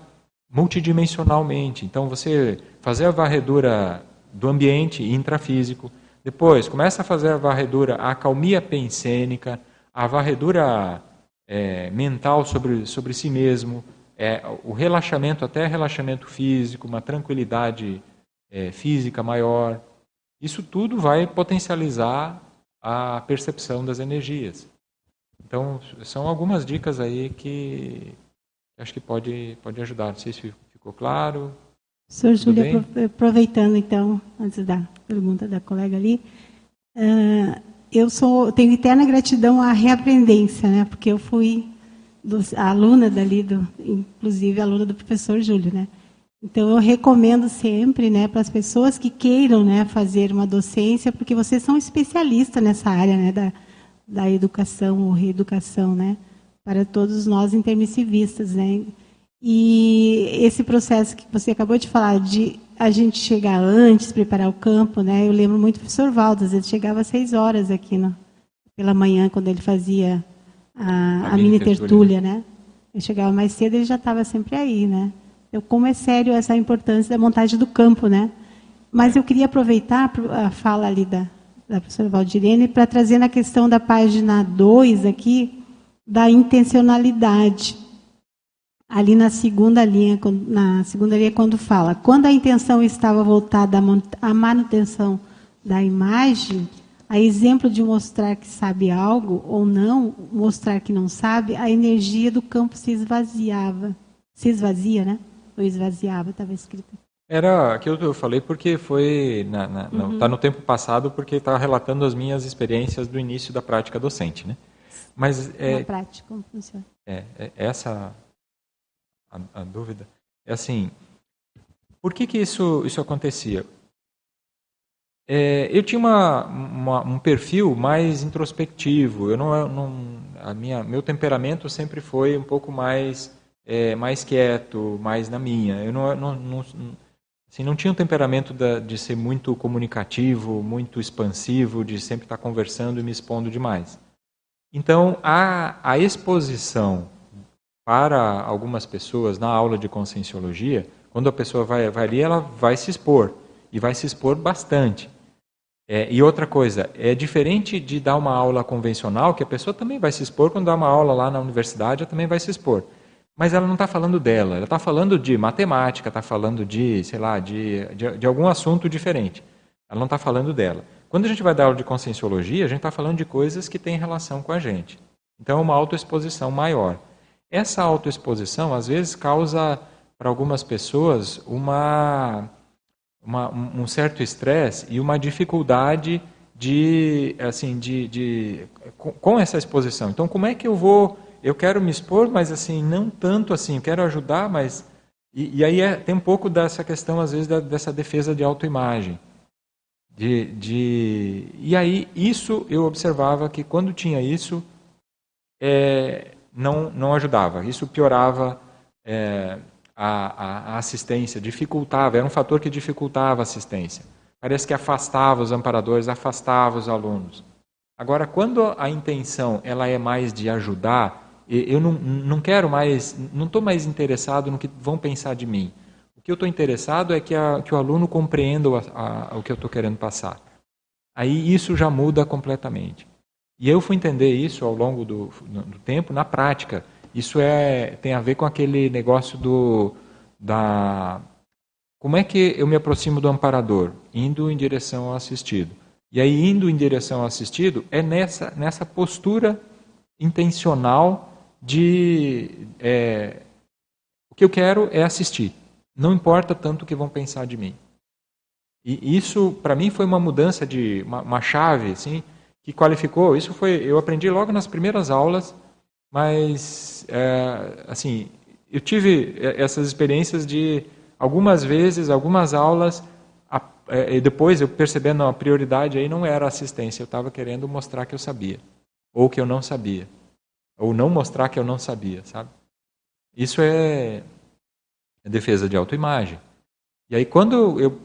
multidimensionalmente. Então, você fazer a varredura do ambiente intrafísico, depois começa a fazer a varredura, a acalmia pensênica, a varredura é, mental sobre, sobre si mesmo, é, o relaxamento, até relaxamento físico, uma tranquilidade é, física maior. Isso tudo vai potencializar a percepção das energias. Então, são algumas dicas aí que acho que pode, pode ajudar. Não sei se ficou claro. Senhor Júlio, aproveitando então, antes da pergunta da colega ali, uh, eu sou, tenho eterna gratidão à reaprendência, né? Porque eu fui aluna dali, do, inclusive aluna do professor Júlio, né? Então eu recomendo sempre, né, para as pessoas que queiram, né, fazer uma docência, porque vocês são especialistas nessa área, né, da, da educação ou reeducação, né, para todos nós intermissivistas, né. E esse processo que você acabou de falar de a gente chegar antes, preparar o campo, né? Eu lembro muito do professor Valdo, às vezes chegava às seis horas aqui no, pela manhã, quando ele fazia a, a, a mini tertúlia, né? Eu chegava mais cedo, ele já estava sempre aí, né? Então, como é sério essa importância da montagem do campo, né? Mas eu queria aproveitar a fala ali da, da professora Valdirene para trazer na questão da página 2 aqui, da intencionalidade. Ali na segunda linha, na segunda linha quando fala, quando a intenção estava voltada à manutenção da imagem, a exemplo de mostrar que sabe algo ou não, mostrar que não sabe, a energia do campo se esvaziava. Se esvazia, né? Ou esvaziava, estava escrito. Era aquilo que eu falei porque foi na, na, uhum. tá no tempo passado porque está relatando as minhas experiências do início da prática docente, né? Mas é, prática como funciona? É, é essa a, a, dúvida é assim. Por que que isso isso acontecia? É, eu tinha uma, uma, um perfil mais introspectivo. Eu não, não, a minha, meu temperamento sempre foi um pouco mais, é, mais quieto, mais na minha. Eu não, não, não, assim, não tinha um temperamento da, de ser muito comunicativo, muito expansivo, de sempre estar conversando e me expondo demais. Então, a, a exposição para algumas pessoas na aula de conscienciologia, quando a pessoa vai, vai ali, ela vai se expor. E vai se expor bastante. É, e outra coisa, é diferente de dar uma aula convencional, que a pessoa também vai se expor, quando dá uma aula lá na universidade, ela também vai se expor. Mas ela não está falando dela, ela está falando de matemática, está falando de, sei lá, de, de, de algum assunto diferente. Ela não está falando dela. Quando a gente vai dar aula de conscienciologia, a gente está falando de coisas que têm relação com a gente. Então é uma autoexposição maior. Essa autoexposição, às vezes, causa para algumas pessoas uma uma, um certo estresse e uma dificuldade de, assim, de, de com, essa exposição. Então, como é que eu vou? Eu quero me expor, mas assim, não tanto assim. Quero ajudar, mas e, e aí é, tem um pouco dessa questão às vezes da, dessa defesa de autoimagem. De, de e aí isso eu observava que quando tinha isso é, não não ajudava. Isso piorava. É, a, a, assistência, dificultava, era um fator que dificultava a assistência. Parece que afastava os amparadores, afastava os alunos. Agora, quando a intenção ela é mais de ajudar, eu não, não quero mais, não estou mais interessado no que vão pensar de mim. O que eu estou interessado é que, a, que o aluno compreenda a, o que eu estou querendo passar. Aí isso já muda completamente. E eu fui entender isso ao longo do, do tempo na prática. Isso é, tem a ver com aquele negócio do da como é que eu me aproximo do amparador? Indo em direção ao assistido. E aí indo em direção ao assistido é nessa nessa postura intencional de é, o que eu quero é assistir. Não importa tanto o que vão pensar de mim. E isso para mim foi uma mudança de uma, uma chave, assim, que qualificou. Isso foi eu aprendi logo nas primeiras aulas mas, é, assim, eu tive essas experiências de algumas vezes, algumas aulas, a, é, e depois eu percebendo a prioridade aí não era assistência, eu estava querendo mostrar que eu sabia, ou que eu não sabia, ou não mostrar que eu não sabia, sabe? Isso é, é defesa de autoimagem. E aí quando eu,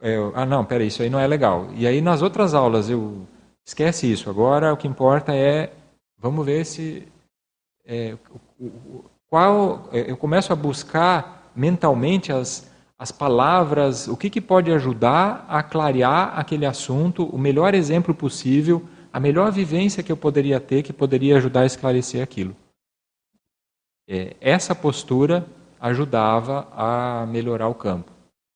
eu, ah não, peraí, isso aí não é legal. E aí nas outras aulas eu esquece isso. Agora o que importa é vamos ver se é, qual é, eu começo a buscar mentalmente as, as palavras, o que, que pode ajudar a clarear aquele assunto, o melhor exemplo possível, a melhor vivência que eu poderia ter que poderia ajudar a esclarecer aquilo. É, essa postura ajudava a melhorar o campo,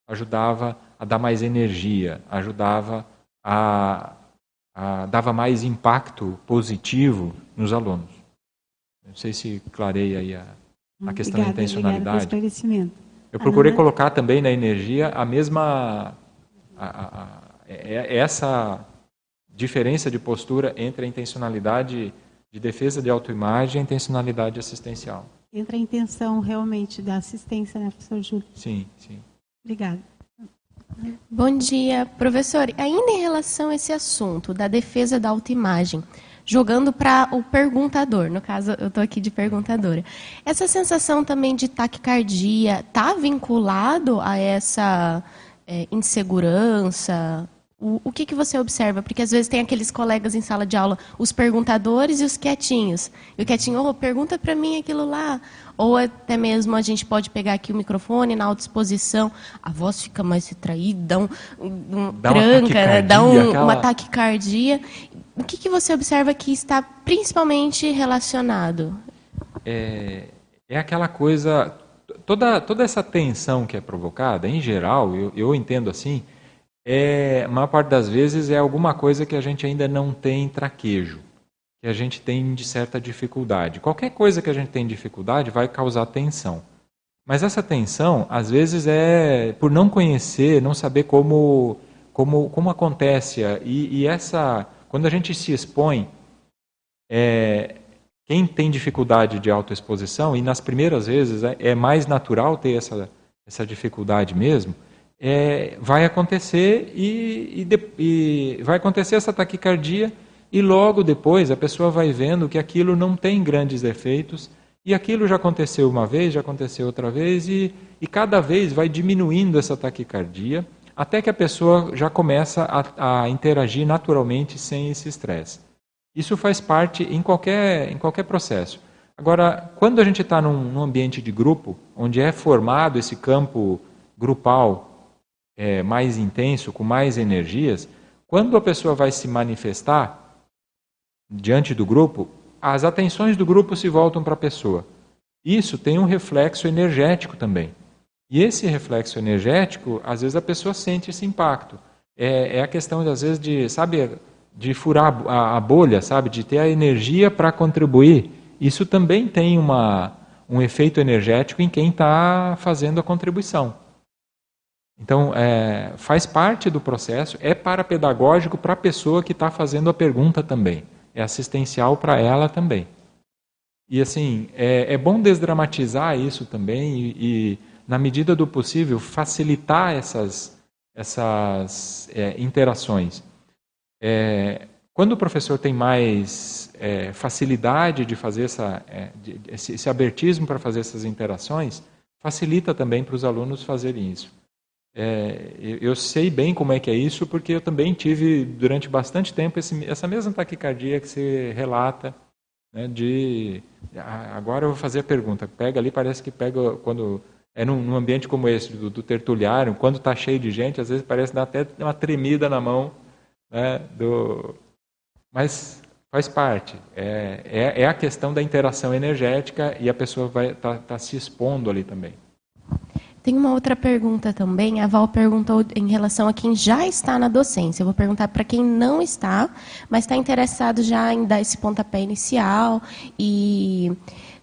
ajudava a dar mais energia, ajudava a, a dava mais impacto positivo nos alunos. Não sei se clarei aí a, a questão obrigada, da intencionalidade. Eu procurei colocar também na energia a mesma a, a, a, é, é essa diferença de postura entre a intencionalidade de defesa de autoimagem e a intencionalidade assistencial. Entre a intenção realmente da assistência, né, professor Júlio? Sim, sim. Obrigada. Bom dia, professor. Ainda em relação a esse assunto da defesa da autoimagem, jogando para o perguntador, no caso eu estou aqui de perguntadora. Essa sensação também de taquicardia está vinculado a essa é, insegurança? O, o que, que você observa? Porque às vezes tem aqueles colegas em sala de aula, os perguntadores e os quietinhos. E o quietinho, oh, pergunta para mim aquilo lá. Ou até mesmo a gente pode pegar aqui o microfone na autoexposição, a voz fica mais retraída, um, um dá tranca, né? dá um, aquela... uma taquicardia. O que, que você observa que está principalmente relacionado? É, é aquela coisa, toda, toda essa tensão que é provocada, em geral, eu, eu entendo assim, é, a maior parte das vezes é alguma coisa que a gente ainda não tem traquejo, que a gente tem de certa dificuldade. Qualquer coisa que a gente tem dificuldade vai causar tensão. Mas essa tensão, às vezes, é por não conhecer, não saber como, como, como acontece. E, e essa, quando a gente se expõe, é, quem tem dificuldade de autoexposição, e nas primeiras vezes é, é mais natural ter essa, essa dificuldade mesmo, é, vai acontecer e, e, e vai acontecer essa taquicardia e logo depois a pessoa vai vendo que aquilo não tem grandes efeitos e aquilo já aconteceu uma vez, já aconteceu outra vez e, e cada vez vai diminuindo essa taquicardia até que a pessoa já começa a, a interagir naturalmente sem esse estresse. Isso faz parte em qualquer, em qualquer processo. Agora, quando a gente está num, num ambiente de grupo, onde é formado esse campo grupal é, mais intenso, com mais energias, quando a pessoa vai se manifestar diante do grupo, as atenções do grupo se voltam para a pessoa. Isso tem um reflexo energético também. E esse reflexo energético, às vezes a pessoa sente esse impacto. É, é a questão, às vezes, de, sabe, de furar a, a bolha, sabe, de ter a energia para contribuir. Isso também tem uma, um efeito energético em quem está fazendo a contribuição. Então, é, faz parte do processo, é parapedagógico para a pessoa que está fazendo a pergunta também. É assistencial para ela também. E, assim, é, é bom desdramatizar isso também e, e, na medida do possível, facilitar essas, essas é, interações. É, quando o professor tem mais é, facilidade de fazer essa, é, de, esse, esse abertismo para fazer essas interações, facilita também para os alunos fazerem isso. É, eu sei bem como é que é isso, porque eu também tive durante bastante tempo esse, essa mesma taquicardia que você relata, né, de agora eu vou fazer a pergunta, pega ali, parece que pega quando é num, num ambiente como esse do, do tertuliário, quando está cheio de gente, às vezes parece dar até uma tremida na mão, né, do, mas faz parte. É, é, é, a questão da interação energética e a pessoa vai tá, tá se expondo ali também. Tem uma outra pergunta também. A Val perguntou em relação a quem já está na docência. Eu vou perguntar para quem não está, mas está interessado já em dar esse pontapé inicial e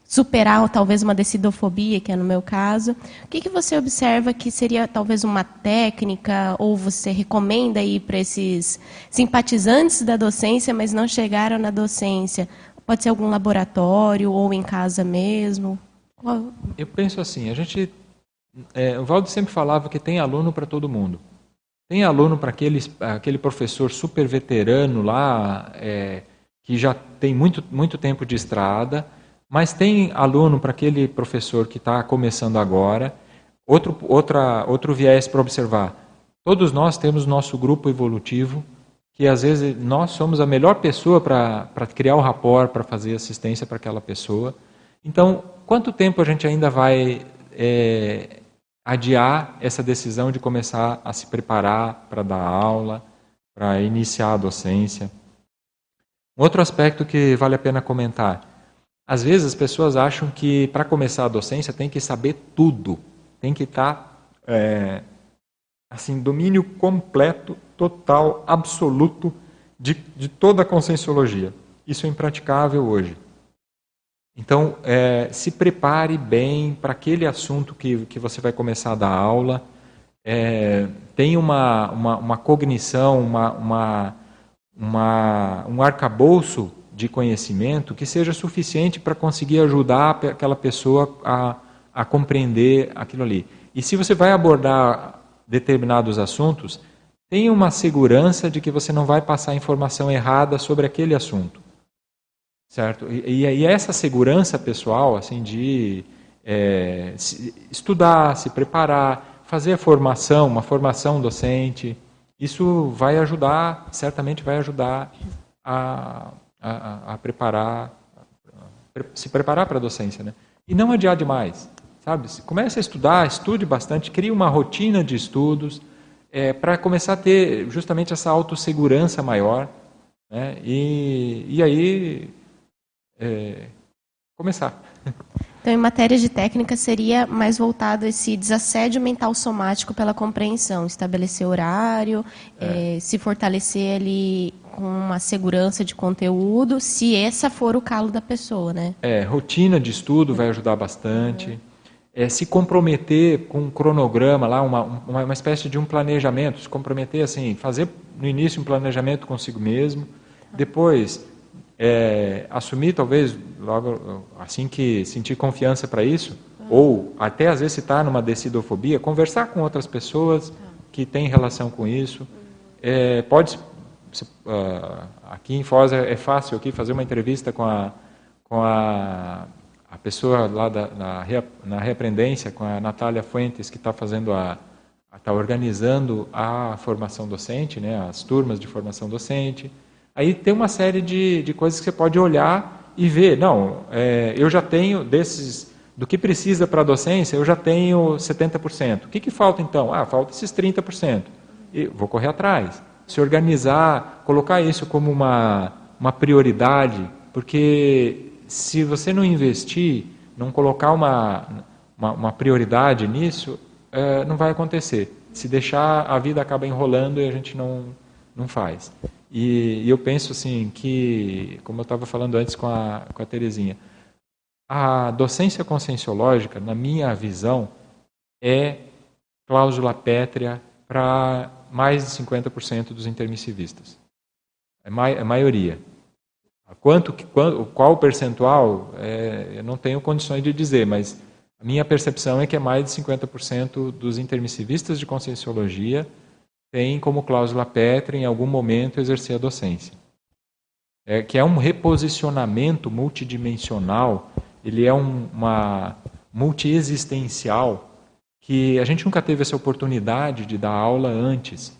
superar talvez uma decidofobia, que é no meu caso. O que, que você observa que seria talvez uma técnica ou você recomenda aí para esses simpatizantes da docência, mas não chegaram na docência? Pode ser algum laboratório ou em casa mesmo? Eu penso assim, a gente é, o Valdo sempre falava que tem aluno para todo mundo. Tem aluno para aquele, aquele professor super veterano lá, é, que já tem muito, muito tempo de estrada, mas tem aluno para aquele professor que está começando agora. Outro, outra, outro viés para observar: todos nós temos nosso grupo evolutivo, que às vezes nós somos a melhor pessoa para criar o rapport, para fazer assistência para aquela pessoa. Então, quanto tempo a gente ainda vai é, adiar essa decisão de começar a se preparar para dar aula, para iniciar a docência. Um outro aspecto que vale a pena comentar. Às vezes as pessoas acham que para começar a docência tem que saber tudo, tem que estar tá, é, assim domínio completo, total, absoluto de, de toda a conscienciologia. Isso é impraticável hoje. Então, é, se prepare bem para aquele assunto que, que você vai começar a dar aula. É, tenha uma, uma, uma cognição, uma, uma, uma, um arcabouço de conhecimento que seja suficiente para conseguir ajudar aquela pessoa a, a compreender aquilo ali. E se você vai abordar determinados assuntos, tenha uma segurança de que você não vai passar informação errada sobre aquele assunto certo? E, e, essa segurança pessoal, assim, de é, se, estudar, se preparar, fazer a formação, uma formação docente, isso vai ajudar, certamente vai ajudar a, a, a preparar, a se preparar para a docência, né? E não adiar demais, sabe? Comece a estudar, estude bastante, crie uma rotina de estudos é, para começar a ter justamente essa autossegurança maior, né? E, e aí é, começar. Então, em matéria de técnica, seria mais voltado esse desassédio mental somático pela compreensão, estabelecer horário, é. É, se fortalecer ali com uma segurança de conteúdo, se essa for o calo da pessoa, né? É, rotina de estudo vai ajudar bastante. É, se comprometer com um cronograma lá, uma, uma, uma espécie de um planejamento, se comprometer assim, fazer no início um planejamento consigo mesmo, depois é, assumir talvez logo assim que sentir confiança para isso, ou até às vezes se está numa decidofobia, conversar com outras pessoas que têm relação com isso. É, pode uh, aqui em Foz é, é, fácil aqui fazer uma entrevista com a com a, a pessoa lá da, na, na reaprendência, com a Natália Fuentes, que está fazendo a está organizando a formação docente, né, as turmas de formação docente. Aí tem uma série de, de coisas que você pode olhar e ver. Não, é, eu já tenho desses, do que precisa para a docência, eu já tenho 70%. O que, que falta então? Ah, falta esses 30%. E vou correr atrás. Se organizar, colocar isso como uma, uma prioridade, porque se você não investir, não colocar uma, uma, uma prioridade nisso, é, não vai acontecer. Se deixar, a vida acaba enrolando e a gente não, não faz. E, e eu penso assim que, como eu estava falando antes com a, com a Terezinha, a docência conscienciológica, na minha visão, é cláusula pétrea para mais de 50% dos intermissivistas. É, ma é maioria. Quanto, qual, qual o percentual, é, eu não tenho condições de dizer, mas a minha percepção é que é mais de 50% dos intermissivistas de conscienciologia tem como cláusula pétrea, em algum momento, exercer a docência. É, que é um reposicionamento multidimensional, ele é um, uma multiexistencial, que a gente nunca teve essa oportunidade de dar aula antes,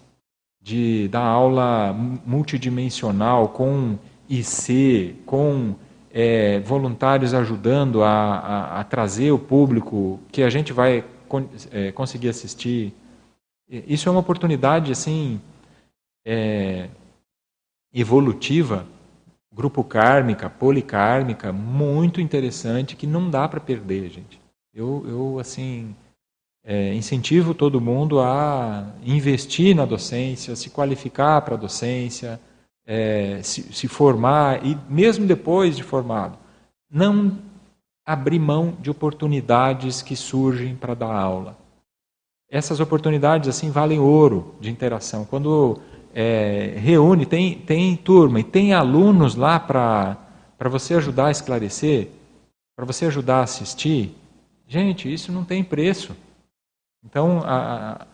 de dar aula multidimensional com IC, com é, voluntários ajudando a, a, a, trazer o público que a gente vai é, conseguir assistir isso é uma oportunidade assim é, evolutiva, grupo kármica, policármica, muito interessante que não dá para perder, gente. Eu, eu assim é, incentivo todo mundo a investir na docência, se qualificar para a docência, é, se, se formar e mesmo depois de formado, não abrir mão de oportunidades que surgem para dar aula essas oportunidades assim valem ouro de interação. Quando é, reúne, tem, tem turma e tem alunos lá para você ajudar a esclarecer, para você ajudar a assistir, gente, isso não tem preço. Então, a,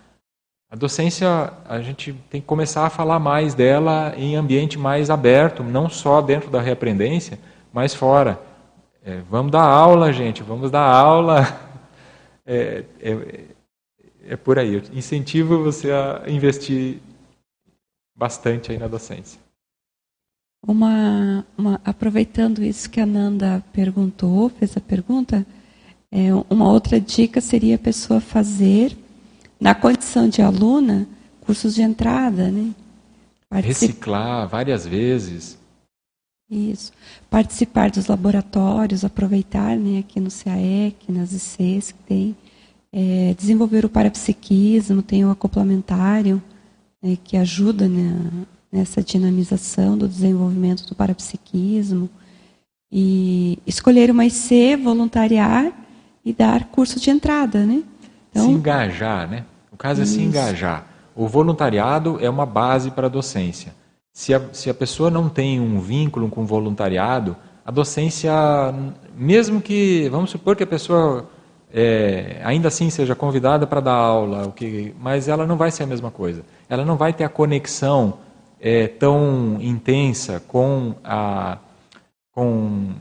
a docência, a gente tem que começar a falar mais dela em ambiente mais aberto, não só dentro da reaprendência, mas fora. É, vamos dar aula, gente, vamos dar aula. *laughs* É, é, é por aí. Eu incentivo você a investir bastante aí na docência. Uma, uma, aproveitando isso que a Nanda perguntou, fez a pergunta, É, uma outra dica seria a pessoa fazer, na condição de aluna, cursos de entrada, né? Particip... Reciclar várias vezes. Isso. Participar dos laboratórios, aproveitar né, aqui no CAEC, nas ICs que tem. É, desenvolver o parapsiquismo, tem o acoplamentário, né, que ajuda né, nessa dinamização do desenvolvimento do parapsiquismo. E escolher uma IC, voluntariar e dar curso de entrada, né? Então, se engajar, né? O caso isso. é se engajar. O voluntariado é uma base para a docência. Se a, se a pessoa não tem um vínculo com o voluntariado, a docência, mesmo que, vamos supor que a pessoa é, ainda assim seja convidada para dar aula, o que, mas ela não vai ser a mesma coisa. Ela não vai ter a conexão é, tão intensa com a com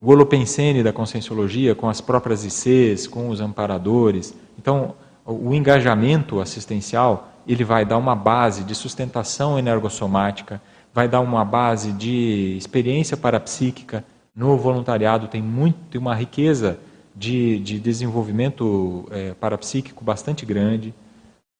o holopensene da conscienciologia, com as próprias ICs, com os amparadores. Então, o engajamento assistencial ele vai dar uma base de sustentação energossomática, vai dar uma base de experiência parapsíquica. No voluntariado tem muito, tem uma riqueza de, de desenvolvimento é, parapsíquico bastante grande.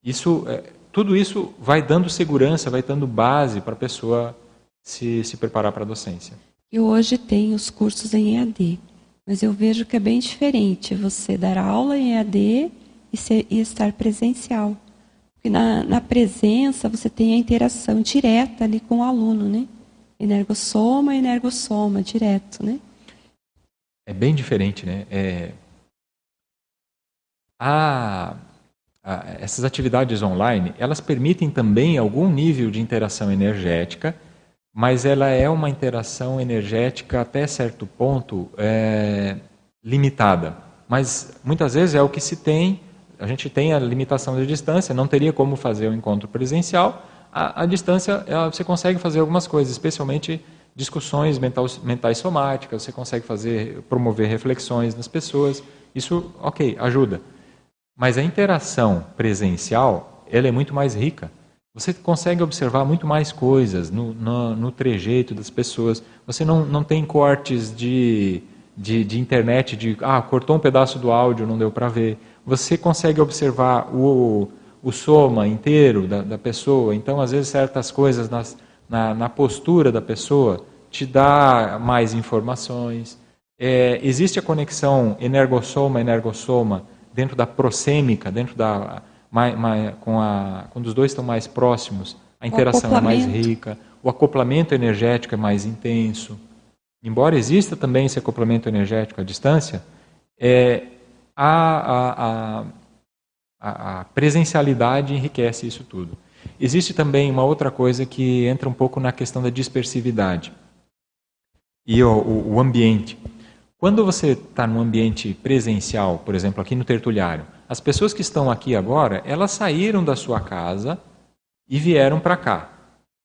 Isso, é, tudo isso vai dando segurança, vai dando base para a pessoa se, se preparar para a docência. Eu hoje tenho os cursos em EAD, mas eu vejo que é bem diferente você dar aula em EAD e, ser, e estar presencial. Porque na, na presença você tem a interação direta ali com o aluno, né? Energossoma, energossoma, direto, né? É bem diferente, né? É... A... A... essas atividades online, elas permitem também algum nível de interação energética, mas ela é uma interação energética até certo ponto é... limitada. Mas muitas vezes é o que se tem a gente tem a limitação de distância, não teria como fazer o um encontro presencial. A, a distância, ela, você consegue fazer algumas coisas, especialmente discussões mental, mentais somáticas, você consegue fazer, promover reflexões nas pessoas. Isso, ok, ajuda. Mas a interação presencial, ela é muito mais rica. Você consegue observar muito mais coisas no, no, no trejeito das pessoas. Você não, não tem cortes de, de, de internet, de, ah, cortou um pedaço do áudio, não deu para ver você consegue observar o, o soma inteiro da, da pessoa. Então, às vezes, certas coisas nas, na, na postura da pessoa te dá mais informações. É, existe a conexão energossoma-energossoma dentro da prosêmica, dentro da mais, mais, com a, quando os dois estão mais próximos, a interação é mais rica, o acoplamento energético é mais intenso. Embora exista também esse acoplamento energético à distância, é, a, a, a, a presencialidade enriquece isso tudo. Existe também uma outra coisa que entra um pouco na questão da dispersividade e o, o, ambiente. Quando você está num ambiente presencial, por exemplo, aqui no tertuliário, as pessoas que estão aqui agora, elas saíram da sua casa e vieram para cá.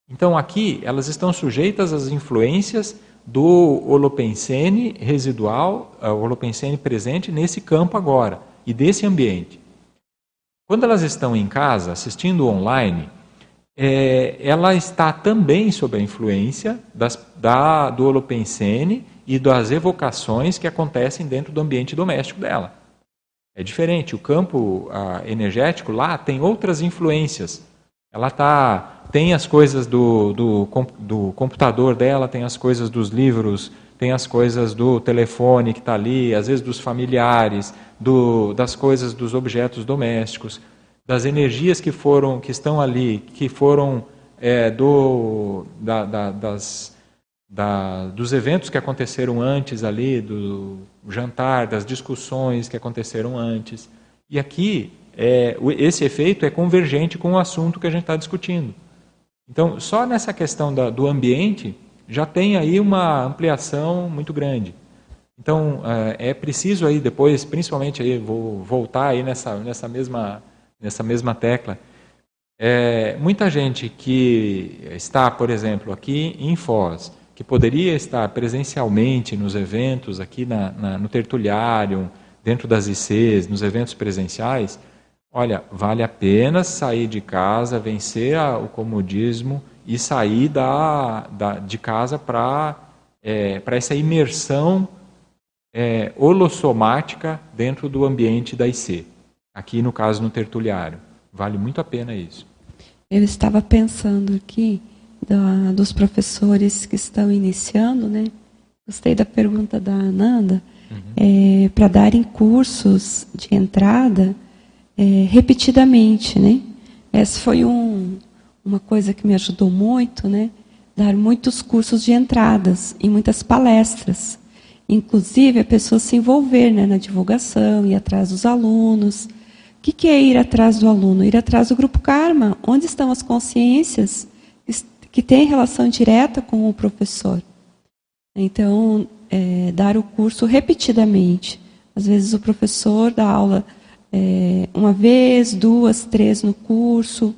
Então aqui elas estão sujeitas às influências do holopensene residual, o holopensene presente nesse campo agora e desse ambiente. Quando elas estão em casa assistindo online, é, ela está também sob a influência das, da, do holopensene e das evocações que acontecem dentro do ambiente doméstico dela. É diferente, o campo energético lá tem outras influências. Ela tá, tem as coisas do, do, do computador dela, tem as coisas dos livros, tem as coisas do telefone que está ali, às vezes dos familiares, do, das coisas dos objetos domésticos, das energias que foram, que estão ali, que foram é, do, da, da, das, da, dos eventos que aconteceram antes ali, do jantar, das discussões que aconteceram antes. E aqui é, esse efeito é convergente com o assunto que a gente está discutindo. Então, só nessa questão da, do ambiente já tem aí uma ampliação muito grande. Então, é, é preciso aí depois, principalmente aí, vou voltar aí nessa, nessa, mesma, nessa mesma tecla, é, muita gente que está, por exemplo, aqui em Foz, que poderia estar presencialmente nos eventos aqui na, na, no tertuliário, dentro das ICs, nos eventos presenciais, Olha, vale a pena sair de casa, vencer a, o comodismo e sair da, da de casa para é, essa imersão é, holossomática dentro do ambiente da IC. Aqui, no caso, no tertuliário. Vale muito a pena isso. Eu estava pensando aqui da, dos professores que estão iniciando, né? Gostei da pergunta da Ananda. Uhum. É, Para darem cursos de entrada é, repetidamente, né? Essa foi um, uma coisa que me ajudou muito, né? Dar muitos cursos de entradas e muitas palestras. Inclusive, a pessoa se envolver né, na divulgação, ir atrás dos alunos. Que, que é ir atrás do aluno? Ir atrás do grupo Karma. Onde estão as consciências que têm relação direta com o professor? Então, é, dar o curso repetidamente. Às vezes, o professor dá aula é, uma vez, duas, três no curso.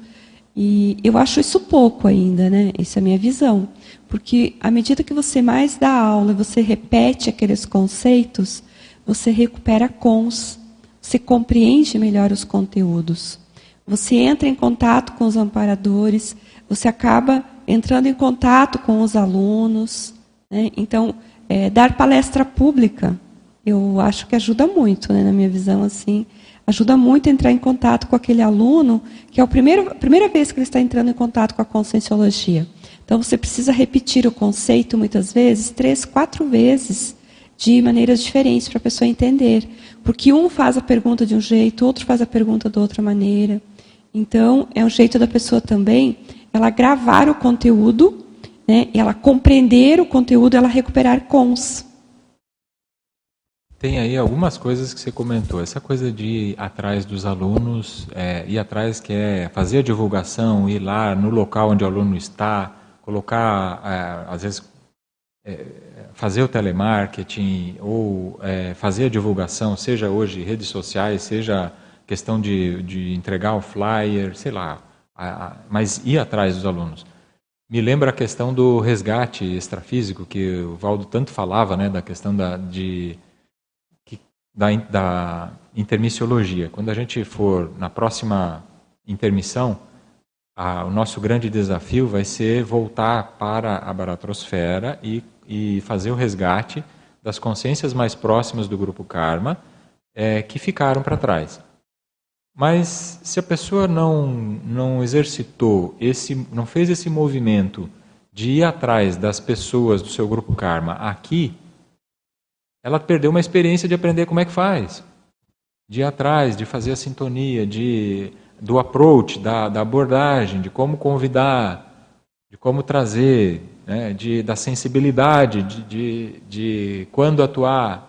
E eu acho isso pouco ainda, né? Essa é a minha visão. Porque à medida que você mais dá aula, você repete aqueles conceitos, você recupera cons, você compreende melhor os conteúdos. Você entra em contato com os amparadores, você acaba entrando em contato com os alunos. Né? Então, é, dar palestra pública, eu acho que ajuda muito, né? na minha visão, assim, ajuda muito a entrar em contato com aquele aluno, que é a primeira, a primeira vez que ele está entrando em contato com a conscienciologia. Então, você precisa repetir o conceito, muitas vezes, três, quatro vezes, de maneiras diferentes, para a pessoa entender. Porque um faz a pergunta de um jeito, outro faz a pergunta de outra maneira. Então, é um jeito da pessoa também, ela gravar o conteúdo, né, ela compreender o conteúdo, ela recuperar cons. Tem aí algumas coisas que você comentou. Essa coisa de ir atrás dos alunos, é, ir atrás que é fazer a divulgação, ir lá no local onde o aluno está, colocar, é, às vezes, é, fazer o telemarketing ou é, fazer a divulgação, seja hoje redes sociais, seja questão de, de entregar o flyer, sei lá, a, a, mas ir atrás dos alunos. Me lembra a questão do resgate extrafísico, que o Valdo tanto falava, né, da questão da, de da, da intermissiologia. Quando a gente for na próxima intermissão, a, o nosso grande desafio vai ser voltar para a baratrosfera e, e fazer o resgate das consciências mais próximas do grupo karma é, que ficaram para trás. Mas se a pessoa não, não exercitou, esse, não fez esse movimento de ir atrás das pessoas do seu grupo karma aqui, ela perdeu uma experiência de aprender como é que faz, de ir atrás, de fazer a sintonia, de do approach, da, da abordagem, de como convidar, de como trazer, né, de, da sensibilidade, de, de, de quando atuar.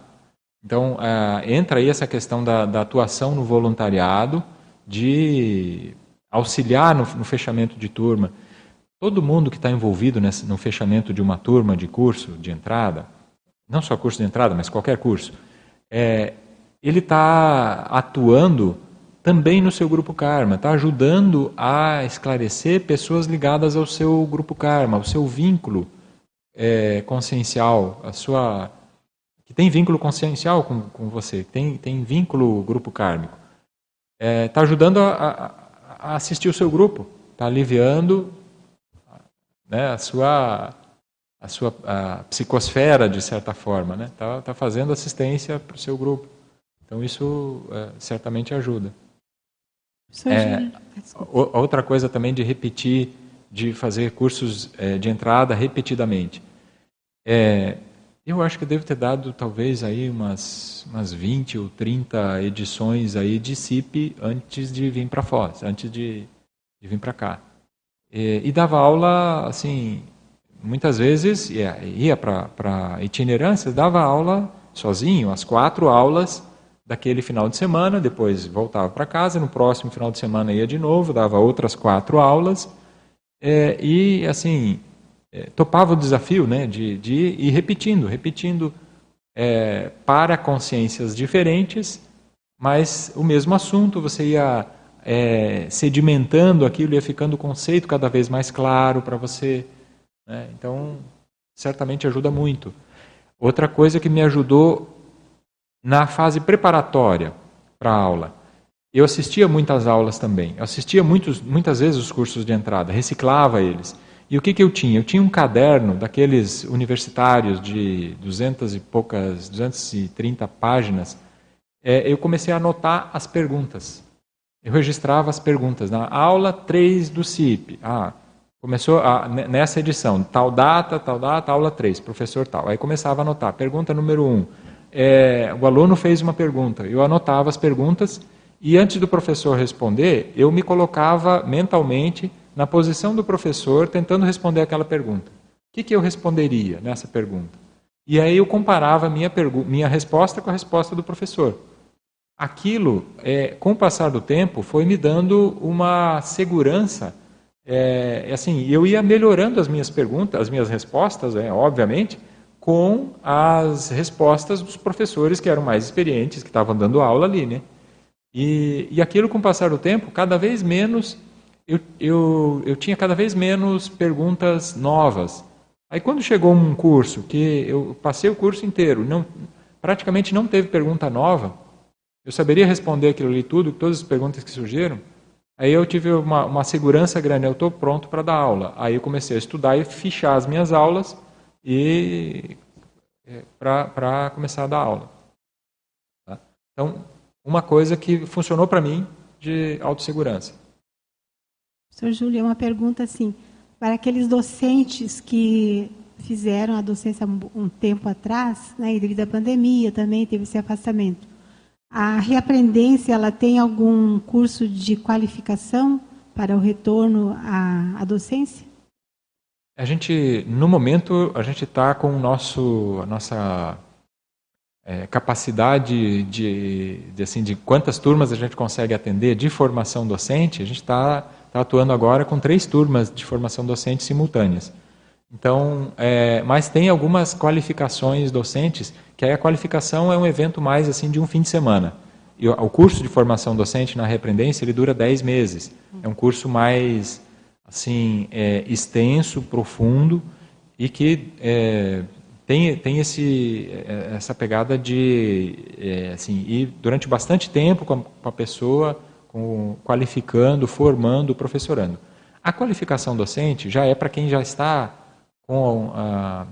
Então, uh, entra aí essa questão da, da, atuação no voluntariado, de auxiliar no, no fechamento de turma. Todo mundo que está envolvido nesse, no fechamento de uma turma de curso de entrada, não só curso de entrada, mas qualquer curso, é, ele está atuando também no seu grupo karma, está ajudando a esclarecer pessoas ligadas ao seu grupo karma, ao seu vínculo é, consciencial, a sua que tem vínculo consciencial com, com você, tem, tem vínculo grupo kármico. Está é, tá ajudando a, a, a, assistir o seu grupo, está aliviando né, a sua a sua a psicosfera, de certa forma. Está né? Tá, tá fazendo assistência para o seu grupo. Então, isso é, certamente ajuda. É, outra coisa também de repetir, de fazer cursos é, de entrada repetidamente. É, eu acho que devo ter dado talvez aí umas, umas 20 ou 30 edições aí de CIP antes de vir para Foz, antes de, de vir para cá. E, e, dava aula assim muitas vezes ia, ia para itinerância, dava aula sozinho, as quatro aulas daquele final de semana, depois voltava para casa, no próximo final de semana ia de novo, dava outras quatro aulas, é, e assim, é, topava o desafio né, de, de ir repetindo, repetindo é, para consciências diferentes, mas o mesmo assunto, você ia é, sedimentando aquilo, ia ficando o conceito cada vez mais claro para você né? Então, certamente ajuda muito. Outra coisa que me ajudou na fase preparatória para a aula, eu assistia muitas aulas também. Eu assistia muitos, muitas vezes os cursos de entrada, reciclava eles. E o que, que eu tinha? Eu tinha um caderno daqueles universitários de 200 e poucas, 230 páginas. É, eu comecei a anotar as perguntas. Eu registrava as perguntas. Na aula 3 do CIP, ah, começou a, nessa edição, tal data, tal data, aula 3, professor tal. Aí começava a anotar. Pergunta número 1. É, o aluno fez uma pergunta. Eu anotava as perguntas e antes do professor responder, eu me colocava mentalmente na posição do professor tentando responder aquela pergunta. O que, que eu responderia nessa pergunta? E aí eu comparava minha, minha resposta com a resposta do professor aquilo, é, com o passar do tempo, foi me dando uma segurança. É, assim, eu ia melhorando as minhas perguntas, as minhas respostas, é, obviamente, com as respostas dos professores que eram mais experientes, que estavam dando aula ali, né? E, e aquilo, com o passar do tempo, cada vez menos eu, eu, eu tinha cada vez menos perguntas novas. Aí, quando chegou um curso que eu passei o curso inteiro, não, praticamente não teve pergunta nova, eu saberia responder aquilo ali tudo, todas as perguntas que surgiram. Aí eu tive uma, uma segurança grande, eu estou pronto para dar aula. Aí eu comecei a estudar e fichar as minhas aulas e é, para começar a dar aula. Tá? Então, uma coisa que funcionou para mim de autossegurança. Professor Júlio, uma pergunta assim, para aqueles docentes que fizeram a docência um tempo atrás, né, e devido à pandemia também teve esse afastamento. A reaprendência, ela tem algum curso de qualificação para o retorno à, à docência? A gente, no momento, a gente está com o nosso, a nossa é, capacidade de, de, assim, de quantas turmas a gente consegue atender de formação docente. A gente está tá atuando agora com três turmas de formação docente simultâneas. Então, é, mas tem algumas qualificações docentes, que aí a qualificação é um evento mais assim de um fim de semana. E o, curso de formação docente na Repreendência, ele dura 10 meses. É um curso mais assim é, extenso, profundo e que é, tem, tem esse, é, essa pegada de é, assim, ir durante bastante tempo com a, com a pessoa, com, qualificando, formando, professorando. A qualificação docente já é para quem já está com a,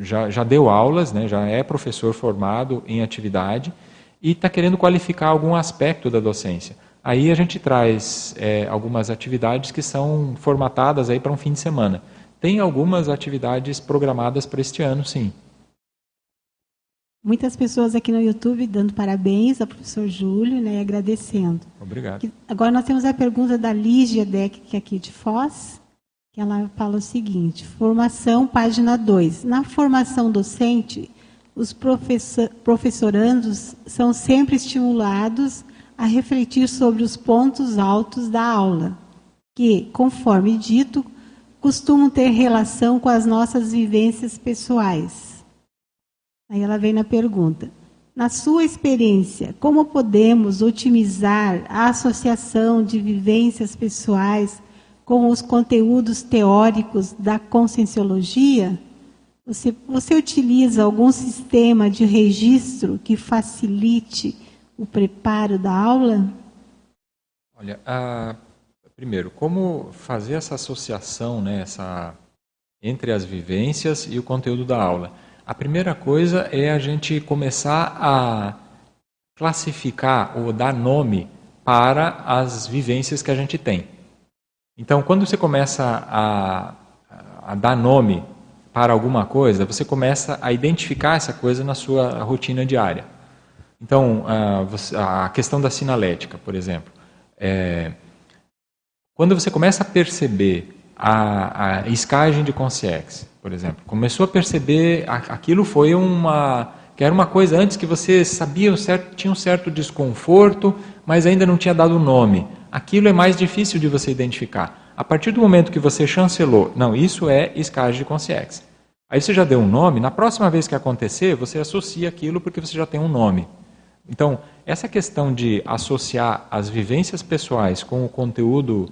já, já deu aulas, né, já é professor formado em atividade e está querendo qualificar algum aspecto da docência. Aí a gente traz é, algumas atividades que são formatadas aí para um fim de semana. Tem algumas atividades programadas para este ano, sim. Muitas pessoas aqui no YouTube dando parabéns ao professor Júlio, né, agradecendo. Obrigado. Agora nós temos a pergunta da Lígia Deck, que é aqui de Foz que ela fala o seguinte: formação, página 2. Na formação docente, os professor, professorandos são sempre estimulados a refletir sobre os pontos altos da aula, que, conforme dito, costumam ter relação com as nossas vivências pessoais. Aí ela vem na pergunta: na sua experiência, como podemos otimizar a associação de vivências pessoais com os conteúdos teóricos da conscienciologia, você, você utiliza algum sistema de registro que facilite o preparo da aula? Olha, a, primeiro, como fazer essa associação né, essa, entre as vivências e o conteúdo da aula? A primeira coisa é a gente começar a classificar ou dar nome para as vivências que a gente tem. Então, quando você começa a, a dar nome para alguma coisa, você começa a identificar essa coisa na sua rotina diária. Então, a, a questão da sinalética, por exemplo. É, quando você começa a perceber a, a escagem de consciência, por exemplo, começou a perceber aquilo foi uma que era uma coisa antes que você sabia um certo, tinha um certo desconforto, mas ainda não tinha dado nome aquilo é mais difícil de você identificar. A partir do momento que você chancelou, não, isso é escagem de consciência. Aí você já deu um nome, na próxima vez que acontecer, você associa aquilo porque você já tem um nome. Então, essa questão de associar as vivências pessoais com o conteúdo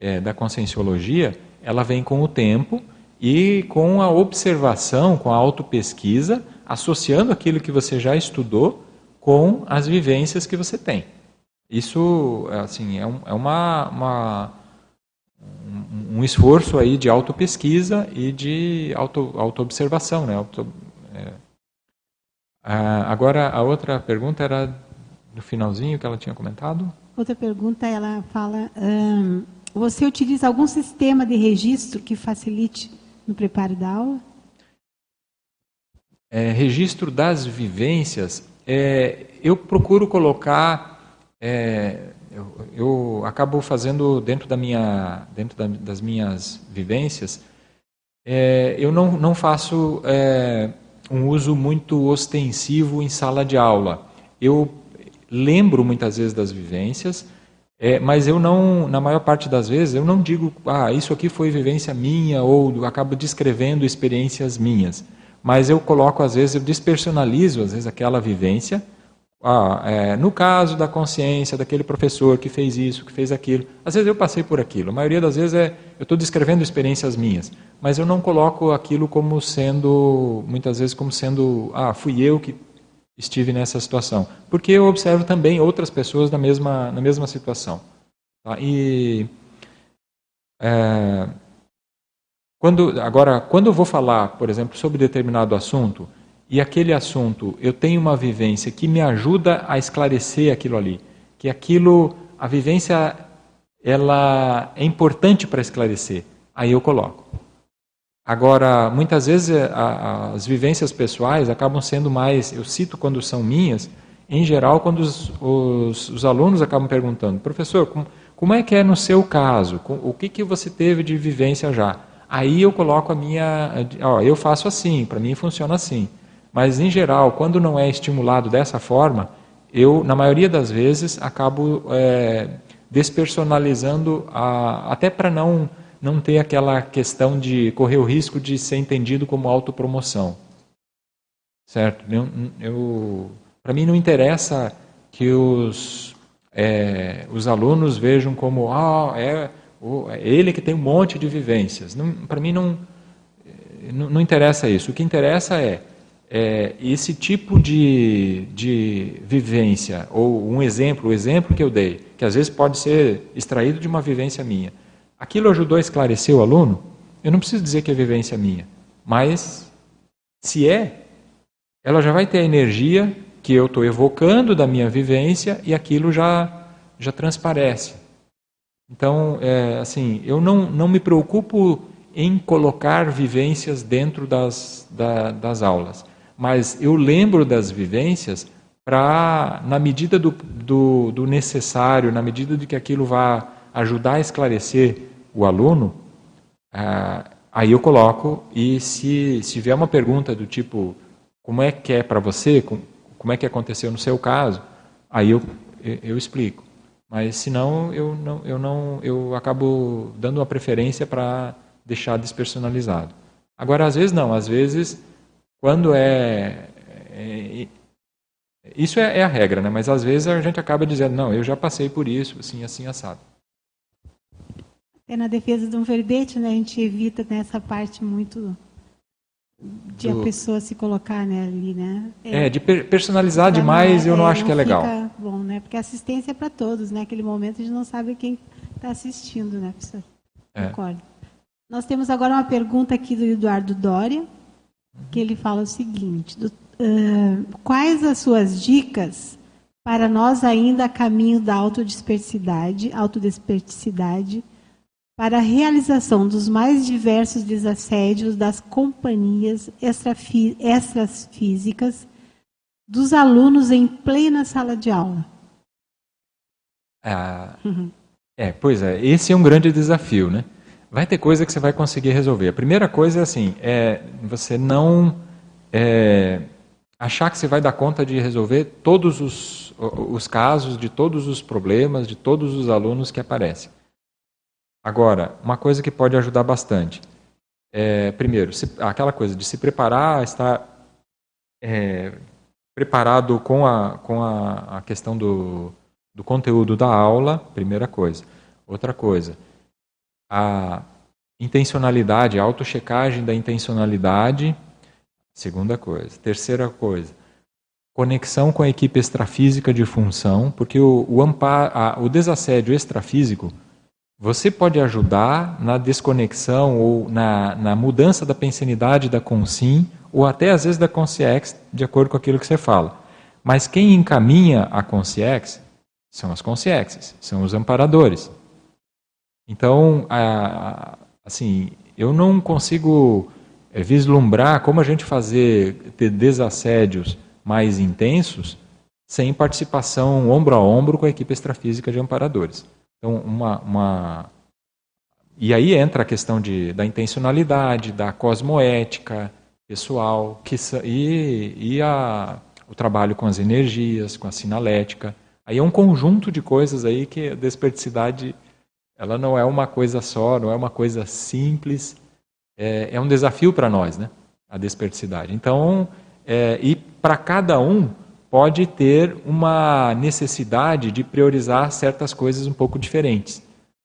é, da conscienciologia, ela vem com o tempo e com a observação, com a autopesquisa, associando aquilo que você já estudou com as vivências que você tem. Isso assim, é, um, é uma, uma um, esforço aí de autopesquisa e de auto, auto-observação. Né? Auto, é. Ah, agora, a outra pergunta era no finalzinho que ela tinha comentado. Outra pergunta, ela fala, hum, você utiliza algum sistema de registro que facilite no preparo da aula? É, registro das vivências, é, eu procuro colocar é, eu, eu acabo fazendo dentro da minha dentro da, das minhas vivências é, eu não, não faço é, um uso muito ostensivo em sala de aula. Eu lembro muitas vezes das vivências é, mas eu não na maior parte das vezes eu não digo ah isso aqui foi vivência minha ou acabo descrevendo experiências minhas. Mas eu coloco às vezes eu despersonalizo às vezes aquela vivência ah, é, no caso da consciência daquele professor que fez isso, que fez aquilo, às vezes eu passei por aquilo. A maioria das vezes é eu estou descrevendo experiências minhas, mas eu não coloco aquilo como sendo, muitas vezes como sendo, ah, fui eu que estive nessa situação, porque eu observo também outras pessoas na mesma na mesma situação. Tá? E é, quando agora quando eu vou falar, por exemplo, sobre determinado assunto e aquele assunto eu tenho uma vivência que me ajuda a esclarecer aquilo ali, que aquilo, a vivência, ela é importante para esclarecer, aí eu coloco. Agora, muitas vezes eh, a, as vivências pessoais acabam sendo mais, eu cito quando são minhas, em geral, quando os, os, os alunos acabam perguntando, professor, como, como, é que é no seu caso? O que, que você teve de vivência já? Aí eu coloco a minha, ó, eu faço assim, para mim funciona assim. Mas, em geral, quando não é estimulado dessa forma, eu, na maioria das vezes, acabo é, despersonalizando, a, até para não, não ter aquela questão de correr o risco de ser entendido como autopromoção. Certo? Eu, eu para mim não interessa que os, é, os alunos vejam como ah, é, é ele que tem um monte de vivências. Para mim não, não, não interessa isso. O que interessa é é, esse tipo de, de vivência, ou um exemplo, o exemplo que eu dei, que às vezes pode ser extraído de uma vivência minha, aquilo ajudou a esclarecer o aluno? Eu não preciso dizer que é vivência minha, mas se é, ela já vai ter a energia que eu estou evocando da minha vivência e aquilo já, já transparece. Então, é, assim, eu não, não me preocupo em colocar vivências dentro das, da, das aulas mas eu lembro das vivências para, na medida do, do, do, necessário, na medida de que aquilo vá ajudar a esclarecer o aluno, ah, aí eu coloco e se, se vier uma pergunta do tipo como é que é para você, como é que aconteceu no seu caso, aí eu, eu, explico. Mas senão eu não eu não eu acabo dando uma preferência para deixar despersonalizado. Agora às vezes não, às vezes quando é, é isso é, é, a regra, né? Mas às vezes a gente acaba dizendo, não, eu já passei por isso, assim, assim, assado. É na defesa de um verbete, né? A gente evita nessa parte muito de Do... a pessoa se colocar né, ali, né? É, é de personalizar demais, eu não é, acho que é legal. bom, né? Porque assistência é para todos, né? Aquele momento a gente não sabe quem está assistindo, né, professor? É. Concordo. Nós temos agora uma pergunta aqui do Eduardo Doria que ele fala o seguinte: do, uh, quais as suas dicas para nós ainda a caminho da autodispersidade, autodesperticidade, para a realização dos mais diversos desassédios das companhias extras físicas dos alunos em plena sala de aula? Ah, uhum. É, pois é, esse é um grande desafio, né? Vai ter coisa que você vai conseguir resolver. A primeira coisa é assim, é você não é, achar que você vai dar conta de resolver todos os, os casos, de todos os problemas, de todos os alunos que aparecem. Agora, uma coisa que pode ajudar bastante. É, primeiro, se, aquela coisa de se preparar, estar é, preparado com a, com a, a questão do, do conteúdo da aula, primeira coisa. Outra coisa, a intencionalidade, a autochecagem da intencionalidade, segunda coisa. Terceira coisa, conexão com a equipe extrafísica de função, porque o, o, amparo, a, o desassédio extrafísico você pode ajudar na desconexão ou na, na mudança da pensanidade da consim ou até às vezes da consciex, de acordo com aquilo que você fala. Mas quem encaminha a consciex são as consciexes, são os amparadores. Então, a, assim, eu não consigo é, vislumbrar como a gente fazer ter desassédios mais intensos sem participação ombro a ombro com a equipe extrafísica de amparadores. Então, uma, uma... E aí entra a questão de, da intencionalidade, da cosmoética pessoal, que, e, e a, o trabalho com as energias, com a sinalética. Aí é um conjunto de coisas aí que a desperticidade ela não é uma coisa só, não é uma coisa simples, é, é um desafio para nós, né? A desperticidade. Então, é, e para cada um pode ter uma necessidade de priorizar certas coisas um pouco diferentes.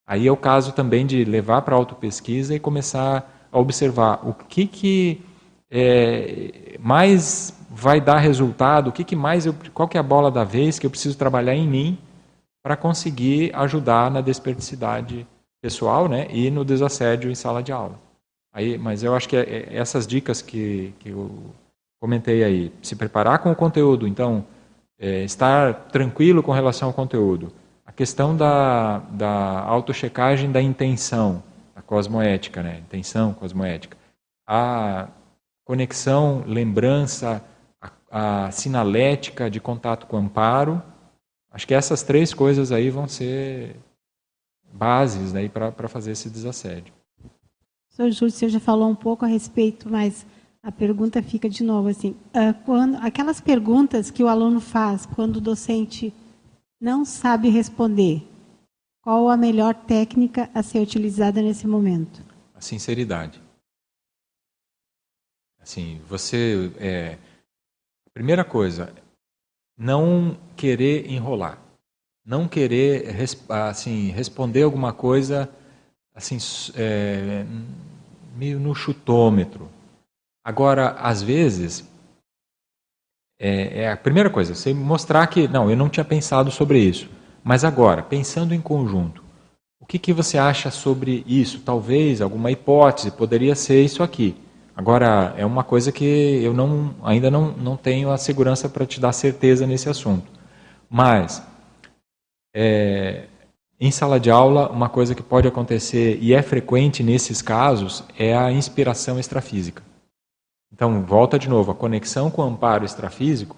Aí é o caso também de levar para a autopesquisa e começar a observar o que, que é, mais vai dar resultado, o que, que mais eu, qual que é a bola da vez que eu preciso trabalhar em mim para conseguir ajudar na desperticidade pessoal né, e no desassédio em sala de aula. Aí, mas eu acho que é, é essas dicas que, que eu comentei aí, se preparar com o conteúdo, então, é, estar tranquilo com relação ao conteúdo. A questão da, da autochecagem da intenção, a cosmoética, né? intenção cosmoética. A conexão, lembrança, a, a sinalética de contato com o amparo. Acho que essas três coisas aí vão ser bases né, para fazer esse desassédio. Sr. Júlio, você já falou um pouco a respeito, mas a pergunta fica de novo assim: uh, quando, aquelas perguntas que o aluno faz quando o docente não sabe responder, qual a melhor técnica a ser utilizada nesse momento? A sinceridade. Assim, você é, primeira coisa, não querer enrolar, não querer assim responder alguma coisa assim é, meio no chutômetro, Agora, às vezes, é, é, a primeira coisa, você mostrar que, não, eu não tinha pensado sobre isso. Mas agora, pensando em conjunto, o que, que você acha sobre isso? Talvez alguma hipótese poderia ser isso aqui. Agora, é uma coisa que eu não, ainda não, não tenho a segurança para te dar certeza nesse assunto. Mas, é, em sala de aula, uma coisa que pode acontecer e é frequente nesses casos é a inspiração extrafísica. Então, volta de novo, a conexão com o amparo extrafísico,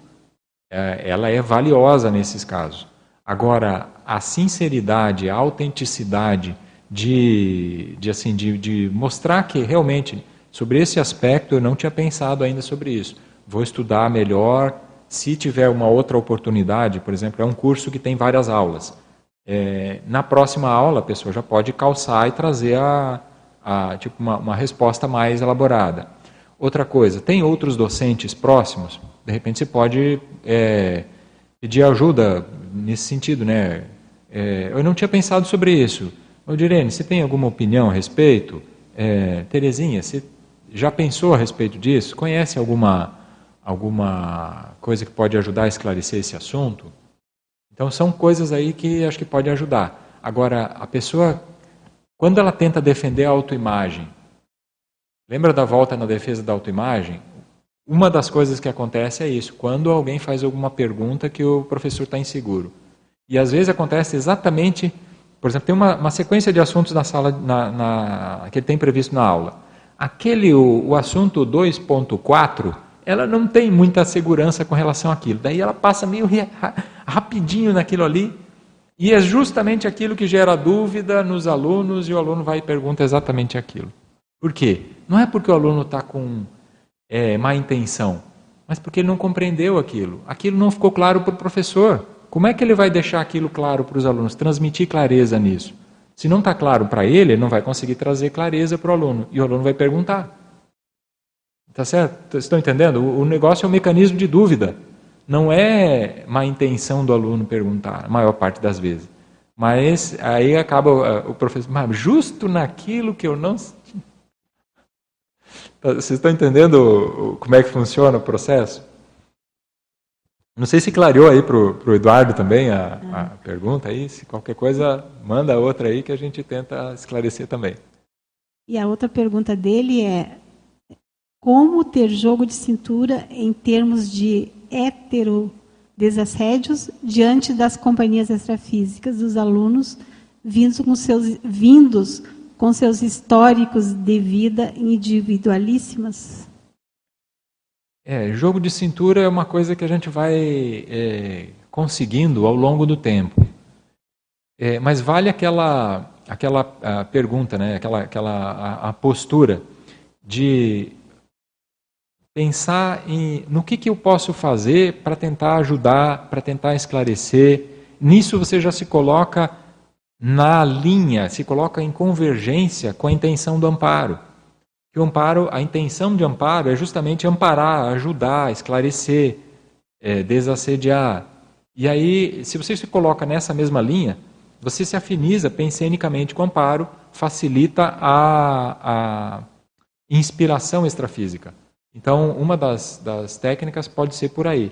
é, ela é valiosa nesses casos. Agora, a sinceridade, a autenticidade de, de, assim, de, de mostrar que realmente, sobre esse aspecto, eu não tinha pensado ainda sobre isso. Vou estudar melhor. Se tiver uma outra oportunidade, por exemplo, é um curso que tem várias aulas. É, na próxima aula, a pessoa já pode calçar e trazer a, a tipo uma, uma resposta mais elaborada. Outra coisa, tem outros docentes próximos? De repente você pode é, pedir ajuda nesse sentido, né? É, eu não tinha pensado sobre isso. Ô, Direne, você tem alguma opinião a respeito? É, Terezinha, você já pensou a respeito disso? Conhece alguma, alguma coisa que pode ajudar a esclarecer esse assunto? Então são coisas aí que acho que pode ajudar. Agora, a pessoa, quando ela tenta defender a autoimagem, Lembra da volta na defesa da autoimagem? Uma das coisas que acontece é isso, quando alguém faz alguma pergunta que o professor está inseguro. E às vezes acontece exatamente, por exemplo, tem uma, uma sequência de assuntos na sala, na, na, que ele tem previsto na aula. Aquele, o, o assunto 2.4, ela não tem muita segurança com relação àquilo. Daí ela passa meio rapidinho naquilo ali, e é justamente aquilo que gera dúvida nos alunos, e o aluno vai e pergunta exatamente aquilo. Por quê? Não é porque o aluno está com é, má intenção, mas porque ele não compreendeu aquilo. Aquilo não ficou claro para o professor. Como é que ele vai deixar aquilo claro para os alunos, transmitir clareza nisso? Se não está claro para ele, ele não vai conseguir trazer clareza para o aluno. E o aluno vai perguntar. Tá certo? Vocês estão entendendo? O negócio é um mecanismo de dúvida. Não é má intenção do aluno perguntar, a maior parte das vezes. Mas aí acaba o professor, mas justo naquilo que eu não *laughs* Vocês estão entendendo como é que funciona o processo? Não sei se clareou aí para o Eduardo também a, a, pergunta aí. Se qualquer coisa, manda outra aí que a gente tenta esclarecer também. E a outra pergunta dele é como ter jogo de cintura em termos de hetero desassédios diante das companhias extrafísicas dos alunos vindos com seus, vindos com seus históricos de vida individualíssimas? É, jogo de cintura é uma coisa que a gente vai é, conseguindo ao longo do tempo. É, mas vale aquela, aquela pergunta, né? aquela, aquela a, a, postura de pensar em no que, que eu posso fazer para tentar ajudar, para tentar esclarecer. Nisso você já se coloca na linha, se coloca em convergência com a intenção do amparo que o amparo, a intenção de amparo é justamente amparar, ajudar, esclarecer, é, desassediar. E aí, se você se coloca nessa mesma linha, você se afiniza pensenicamente com o amparo, facilita a, a inspiração extrafísica. Então, uma das, das técnicas pode ser por aí.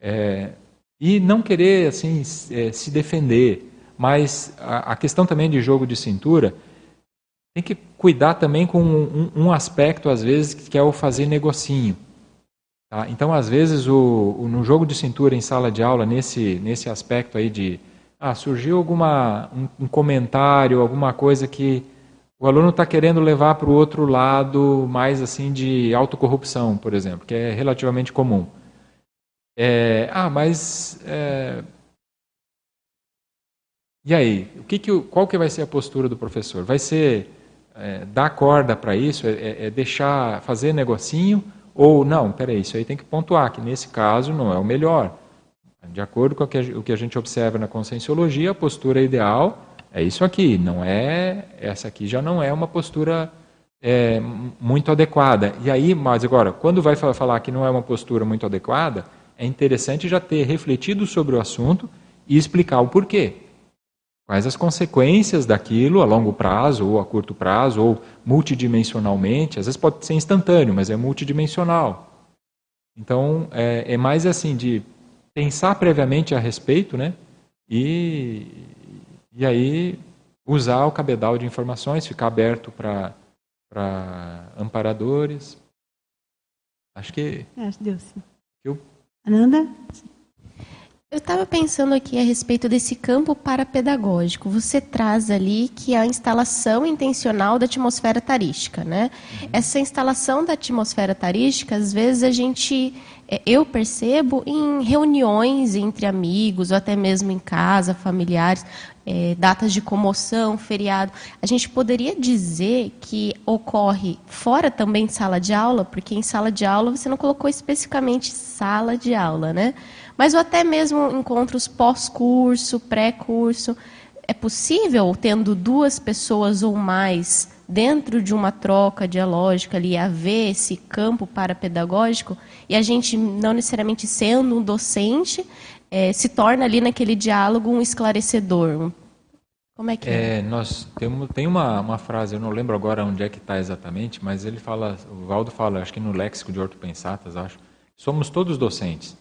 É, e não querer assim é, se defender, mas a, a questão também de jogo de cintura tem que cuidar também com um, um, aspecto, às vezes, que é o fazer negocinho. Tá? Então, às vezes, o, o, no jogo de cintura em sala de aula, nesse, nesse aspecto aí de ah, surgiu alguma, um, um comentário, alguma coisa que o aluno está querendo levar para o outro lado mais assim de autocorrupção, por exemplo, que é relativamente comum. É, ah, mas é, e aí, o que que, qual que vai ser a postura do professor? Vai ser é, dar corda para isso, é, é, é, deixar fazer negocinho, ou não, peraí, isso aí tem que pontuar, que nesse caso não é o melhor. De acordo com o que a gente observa na conscienciologia, a postura ideal é isso aqui, não é essa aqui já não é uma postura é, muito adequada. E aí, mas agora, quando vai falar que não é uma postura muito adequada, é interessante já ter refletido sobre o assunto e explicar o porquê. Quais as consequências daquilo a longo prazo, ou a curto prazo, ou multidimensionalmente? Às vezes pode ser instantâneo, mas é multidimensional. Então, é, é mais assim de pensar previamente a respeito, né? E, e aí usar o cabedal de informações, ficar aberto para amparadores. Acho que. Acho que deu sim. Eu... Ananda? Eu estava pensando aqui a respeito desse campo parapedagógico. Você traz ali que a instalação intencional da atmosfera tarística, né? Uhum. Essa instalação da atmosfera tarística, às vezes a gente, é, eu percebo em reuniões entre amigos ou até mesmo em casa, familiares, é, datas de comoção, feriado. A gente poderia dizer que ocorre fora também de sala de aula, porque em sala de aula você não colocou especificamente sala de aula, né? Mas ou até mesmo encontros pós-curso, pré-curso. É possível, tendo duas pessoas ou mais dentro de uma troca dialógica ali, haver esse campo parapedagógico e a gente, não necessariamente sendo um docente, é, se torna ali naquele diálogo um esclarecedor. Como é que é? é? Nós temos, tem uma, uma frase, eu não lembro agora onde é que está exatamente, mas ele fala, o Valdo fala, acho que no léxico de ortopensatas, acho, somos todos docentes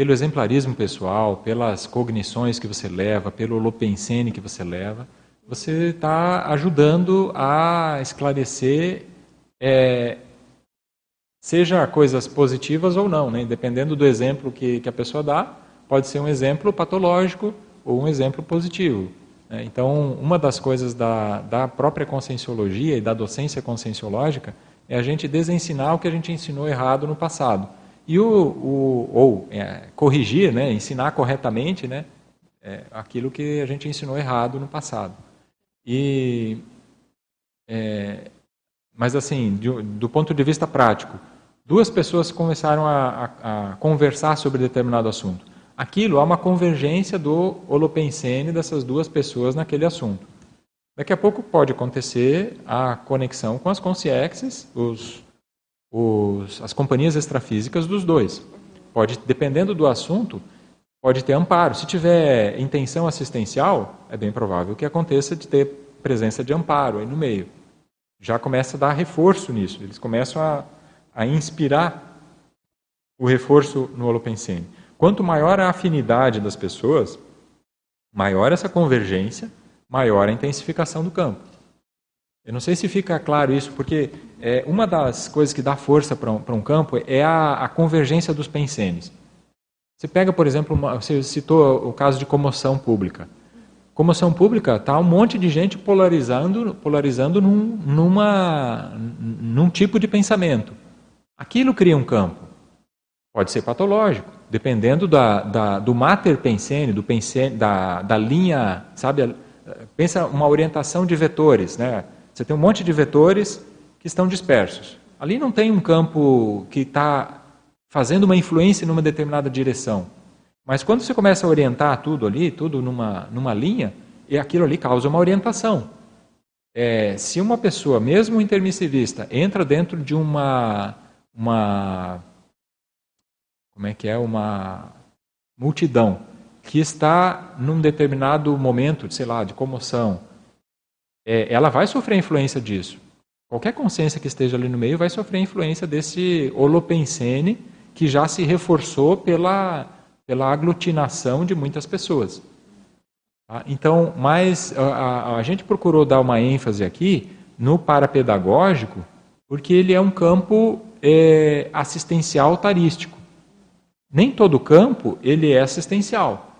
pelo exemplarismo pessoal, pelas cognições que você leva, pelo lopensene que você leva, você está ajudando a esclarecer, é, seja coisas positivas ou não, né? dependendo do exemplo que, que a pessoa dá, pode ser um exemplo patológico ou um exemplo positivo. Né? Então, uma das coisas da, da própria conscienciologia e da docência conscienciológica é a gente desensinar o que a gente ensinou errado no passado e o, o ou é, corrigir, né, ensinar corretamente, né, é, aquilo que a gente ensinou errado no passado. E é, mas assim, do, do, ponto de vista prático, duas pessoas começaram a, a, a, conversar sobre determinado assunto. Aquilo é uma convergência do holopensene dessas duas pessoas naquele assunto. Daqui a pouco pode acontecer a conexão com as consciências, os os, as companhias extrafísicas dos dois. Pode, dependendo do assunto, pode ter amparo. Se tiver intenção assistencial, é bem provável que aconteça de ter presença de amparo aí no meio. Já começa a dar reforço nisso. Eles começam a, a inspirar o reforço no holopensene. Quanto maior a afinidade das pessoas, maior essa convergência, maior a intensificação do campo. Eu não sei se fica claro isso, porque é, uma das coisas que dá força para um, um, campo é a, a, convergência dos pensenes. Você pega, por exemplo, uma, você citou o caso de comoção pública. Comoção pública está um monte de gente polarizando, polarizando num, numa, num tipo de pensamento. Aquilo cria um campo. Pode ser patológico, dependendo da, da, do mater pensene, do pensene, da, da linha, sabe? Pensa uma orientação de vetores, né? Você tem um monte de vetores que estão dispersos. Ali não tem um campo que está fazendo uma influência numa determinada direção. Mas quando você começa a orientar tudo ali, tudo numa, numa linha, e aquilo ali causa uma orientação. É, se uma pessoa, mesmo intermissivista, entra dentro de uma, uma como é que é, uma multidão que está num determinado momento, sei lá, de comoção, é, ela vai sofrer influência disso. Qualquer consciência que esteja ali no meio vai sofrer influência desse holopensene que já se reforçou pela, pela aglutinação de muitas pessoas. Tá? Então, mas a, a, a, gente procurou dar uma ênfase aqui no parapedagógico, porque ele é um campo é, assistencial tarístico. Nem todo campo ele é assistencial.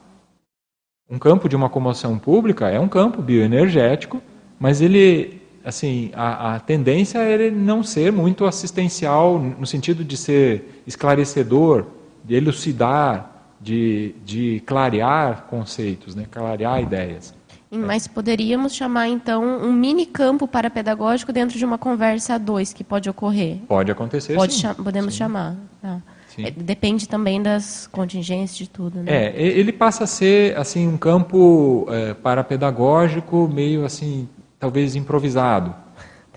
Um campo de uma comoção pública é um campo bioenergético mas ele, assim, a, a tendência é ele não ser muito assistencial no sentido de ser esclarecedor, de elucidar, de, de clarear conceitos, né? clarear ideias. Mas poderíamos chamar, então, um mini campo para pedagógico dentro de uma conversa a dois que pode ocorrer? Pode acontecer, pode sim. podemos sim. chamar. Tá. É, depende também das contingências de tudo, né? É, ele passa a ser, assim, um campo é, para pedagógico meio, assim, talvez improvisado. *laughs*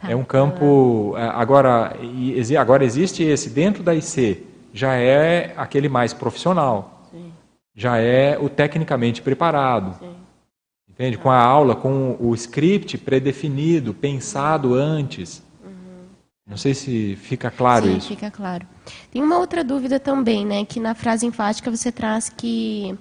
Tá. É um campo. É, agora, agora existe esse dentro da IC, já é aquele mais profissional. Sim. Já é o tecnicamente preparado. Sim. Entende? Com a aula, com o script predefinido, pensado antes. Uhum. Não sei se fica claro Sim, isso. fica claro. Tem uma outra dúvida também, né? Que na frase enfática você traz que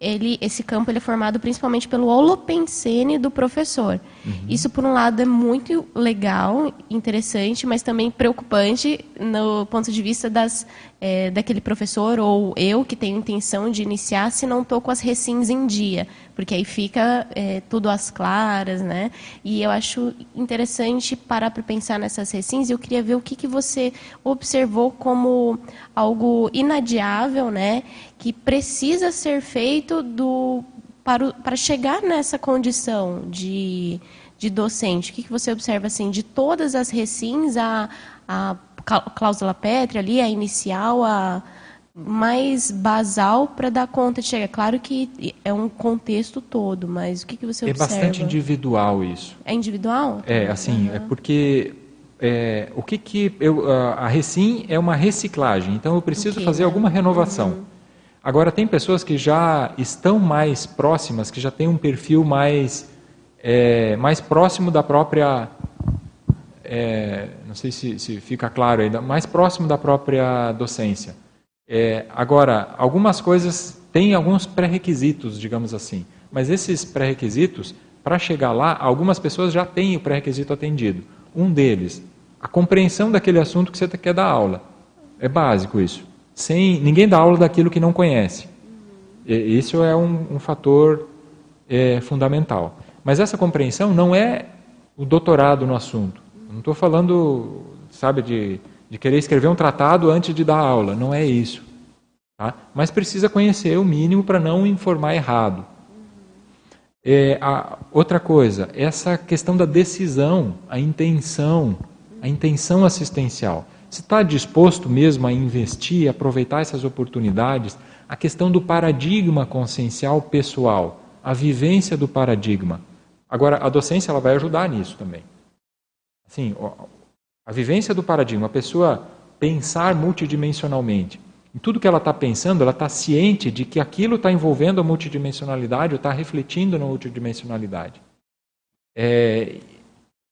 ele, esse campo ele é formado principalmente pelo holopensene do professor. Uhum. Isso, por um lado, é muito legal, interessante, mas também preocupante no ponto de vista das, é, daquele professor ou eu que tenho intenção de iniciar se não estou com as recins em dia, porque aí fica é, tudo às claras, né? E eu acho interessante parar para pensar nessas recins e eu queria ver o que, que você observou como algo inadiável, né? Que precisa ser feito do para, o, para chegar nessa condição de, de docente? O que, que você observa assim de todas as recins, a, a cláusula pétrea ali, a inicial, a mais basal para dar conta de chegar. Claro que é um contexto todo, mas o que, que você é observa? É bastante individual isso. É individual? É, assim, uhum. é porque é, o que que eu, a recim é uma reciclagem, então eu preciso okay, fazer né? alguma renovação. Uhum. Agora, tem pessoas que já estão mais próximas, que já têm um perfil mais, é, mais próximo da própria. É, não sei se, se, fica claro ainda, mais próximo da própria docência. É, agora, algumas coisas têm alguns pré-requisitos, digamos assim, mas esses pré-requisitos, para chegar lá, algumas pessoas já têm o pré-requisito atendido. Um deles, a compreensão daquele assunto que você quer dar aula. É básico isso sem ninguém dá aula daquilo que não conhece. Isso é um, um fator é, fundamental. Mas essa compreensão não é o doutorado no assunto. Não estou falando, sabe, de, de querer escrever um tratado antes de dar aula. Não é isso. Tá? Mas precisa conhecer o mínimo para não informar errado. É, a, outra coisa, essa questão da decisão, a intenção, a intenção assistencial. Se está disposto mesmo a investir, aproveitar essas oportunidades, a questão do paradigma consciencial pessoal, a vivência do paradigma. Agora, a docência ela vai ajudar nisso também. Assim, a vivência do paradigma, a pessoa pensar multidimensionalmente. Em tudo que ela está pensando, ela está ciente de que aquilo está envolvendo a multidimensionalidade ou está refletindo na multidimensionalidade. É,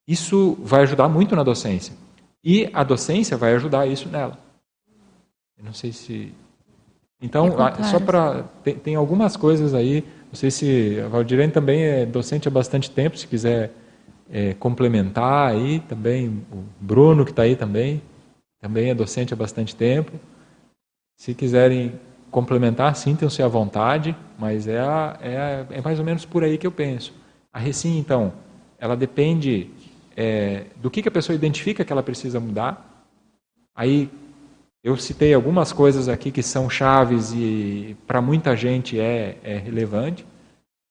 isso vai ajudar muito na docência. E a docência vai ajudar isso nela. Eu não sei se Então, é só para. Tem, tem, algumas coisas aí. Não sei se. A Valdirene também é docente há bastante tempo, se quiser é, complementar aí também. O Bruno, que está aí também, também é docente há bastante tempo. Se quiserem complementar, sintam-se à vontade, mas é, a, é, a, é mais ou menos por aí que eu penso. A Recim, então, ela depende é, do que, que a pessoa identifica que ela precisa mudar. Aí eu citei algumas coisas aqui que são chaves e para muita gente é, é, relevante.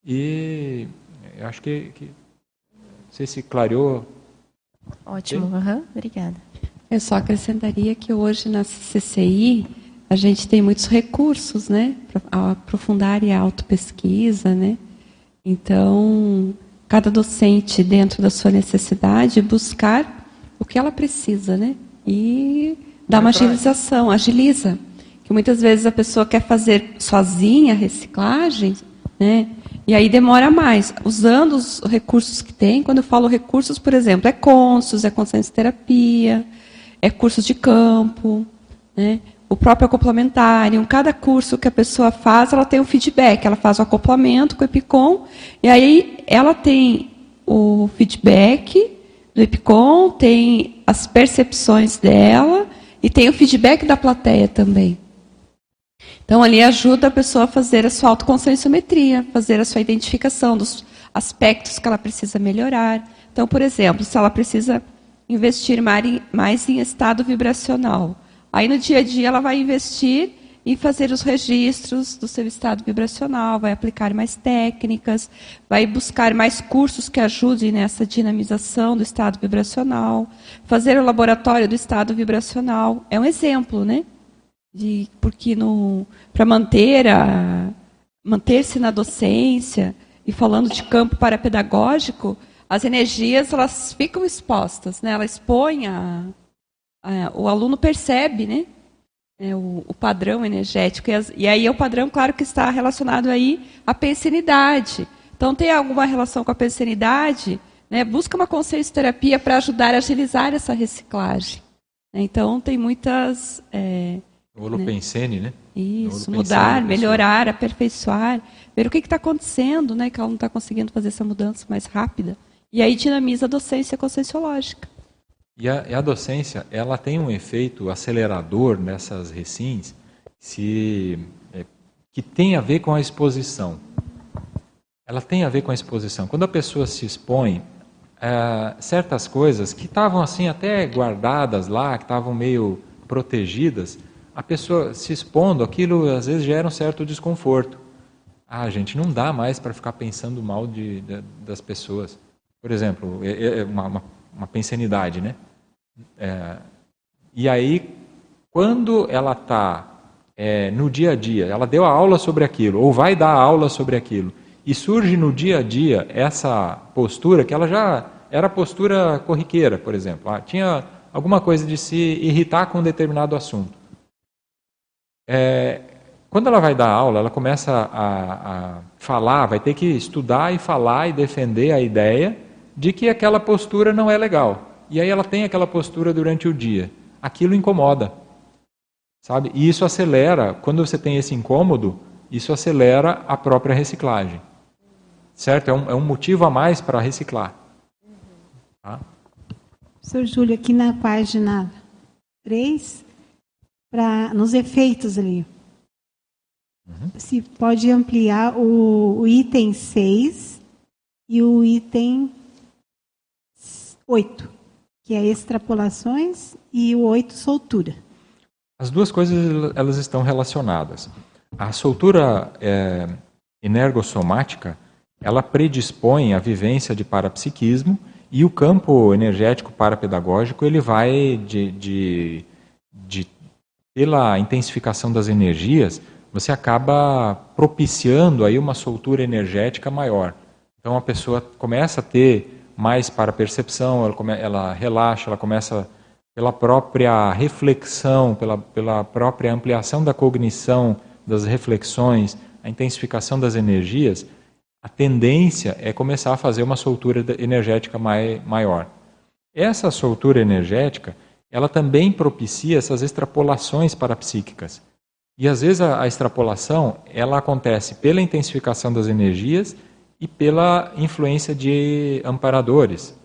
E eu acho que, que não sei se clareou. Ótimo, uhum, obrigada. Eu só acrescentaria que hoje na CCI a gente tem muitos recursos, né, para aprofundar e autopesquisa, né. Então, cada docente dentro da sua necessidade buscar o que ela precisa, né, e dar uma agilização, agiliza. Que muitas vezes a pessoa quer fazer sozinha a reciclagem, né? E aí demora mais. Usando os recursos que tem, quando eu falo recursos, por exemplo, é consos, é consciência terapia, é cursos de campo, né? O próprio acoplamentário. Cada curso que a pessoa faz, ela tem um feedback. Ela faz o acoplamento com o EPICOM, e aí ela tem o feedback do EPICOM, tem as percepções dela, e tem o feedback da plateia também. Então, ali ajuda a pessoa a fazer a sua autoconscienciometria, fazer a sua identificação dos aspectos que ela precisa melhorar. Então, por exemplo, se ela precisa investir mais em estado vibracional, aí no dia a dia ela vai investir em fazer os registros do seu estado vibracional, vai aplicar mais técnicas, vai buscar mais cursos que ajudem nessa dinamização do estado vibracional, fazer o laboratório do estado vibracional. É um exemplo, né? De, porque para manter a manter-se na docência e falando de campo parapedagógico, as energias elas ficam expostas, né? Ela expõe a, a, o aluno percebe, né? é, o, o, padrão energético. E, as, e, aí é o padrão, claro, que está relacionado aí à pensenidade. Então, tem alguma relação com a pensenidade? Né, busca uma consciência terapia para ajudar a agilizar essa reciclagem. Então, tem muitas... É, o holopensene, né? Isso, mudar, melhorar, aperfeiçoar, ver o que está acontecendo, né, que ela não está conseguindo fazer essa mudança mais rápida. E aí dinamiza a docência conscienciológica. E a, e a, docência, ela tem um efeito acelerador nessas recins se, é, que tem a ver com a exposição. Ela tem a ver com a exposição. Quando a pessoa se expõe, é, certas coisas que estavam assim até guardadas lá, que estavam meio protegidas, a pessoa se expondo, aquilo às vezes gera um certo desconforto. Ah, gente, não dá mais para ficar pensando mal de, de, das pessoas. Por exemplo, é, é uma, uma uma pensenidade, né? É, e aí, quando ela está é, no dia a dia, ela deu a aula sobre aquilo, ou vai dar aula sobre aquilo, e surge no dia a dia essa postura que ela já era postura corriqueira, por exemplo, ah, tinha alguma coisa de se irritar com um determinado assunto. É, quando ela vai dar aula, ela começa a, a falar, vai ter que estudar e falar e defender a ideia de que aquela postura não é legal. E aí ela tem aquela postura durante o dia. Aquilo incomoda. Sabe? E isso acelera, quando você tem esse incômodo, isso acelera a própria reciclagem. Certo? É um, é um motivo a mais para reciclar. Tá? Professor Júlio, aqui na página 3, pra, nos efeitos ali, uhum. se pode ampliar o, o item 6 e o item 8, que é extrapolações, e o 8, soltura. As duas coisas elas estão relacionadas. A soltura é, energossomática, ela predispõe a vivência de parapsiquismo e o campo energético parapedagógico ele vai de, de, de pela intensificação das energias, você acaba propiciando aí uma soltura energética maior. Então a pessoa começa a ter mais para a percepção, ela, come, ela relaxa, ela começa pela própria reflexão, pela, pela própria ampliação da cognição, das reflexões, a intensificação das energias, a tendência é começar a fazer uma soltura energética mai, maior. Essa soltura energética, ela também propicia essas extrapolações parapsíquicas. E às vezes a, a extrapolação ela acontece pela intensificação das energias e pela influência de amparadores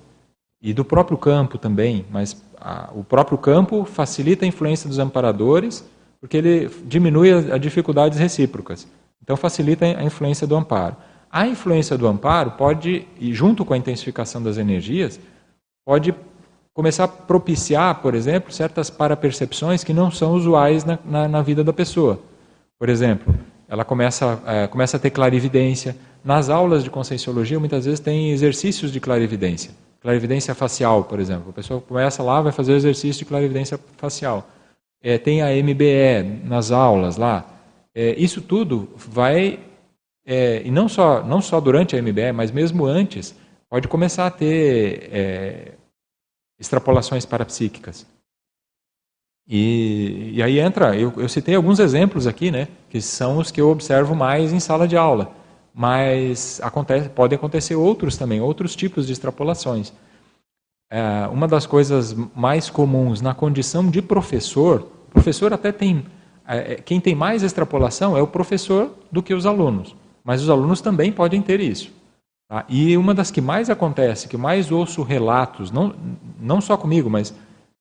e do próprio campo também, mas a, o próprio campo facilita a influência dos amparadores porque ele diminui as dificuldades recíprocas. Então facilita a influência do amparo. A influência do amparo pode, e junto com a intensificação das energias, pode começar a propiciar, por exemplo, certas parapercepções que não são usuais na, na, na vida da pessoa. Por exemplo, ela começa, é, começa a ter clarividência. Nas aulas de conscienciologia, muitas vezes tem exercícios de clarividência. Clarividência facial, por exemplo. A pessoa começa lá, vai fazer o exercício de clarividência facial. É, tem a MBE nas aulas lá. É, isso tudo vai, é, e não só, não só durante a MBE, mas mesmo antes, pode começar a ter é, extrapolações parapsíquicas. E, e aí entra, eu, eu, citei alguns exemplos aqui, né, que são os que eu observo mais em sala de aula, mas acontece, podem acontecer outros também, outros tipos de extrapolações. É, uma das coisas mais comuns na condição de professor, professor até tem, é, é, quem tem mais extrapolação é o professor do que os alunos, mas os alunos também podem ter isso. Tá? E uma das que mais acontece, que mais ouço relatos, não, não só comigo, mas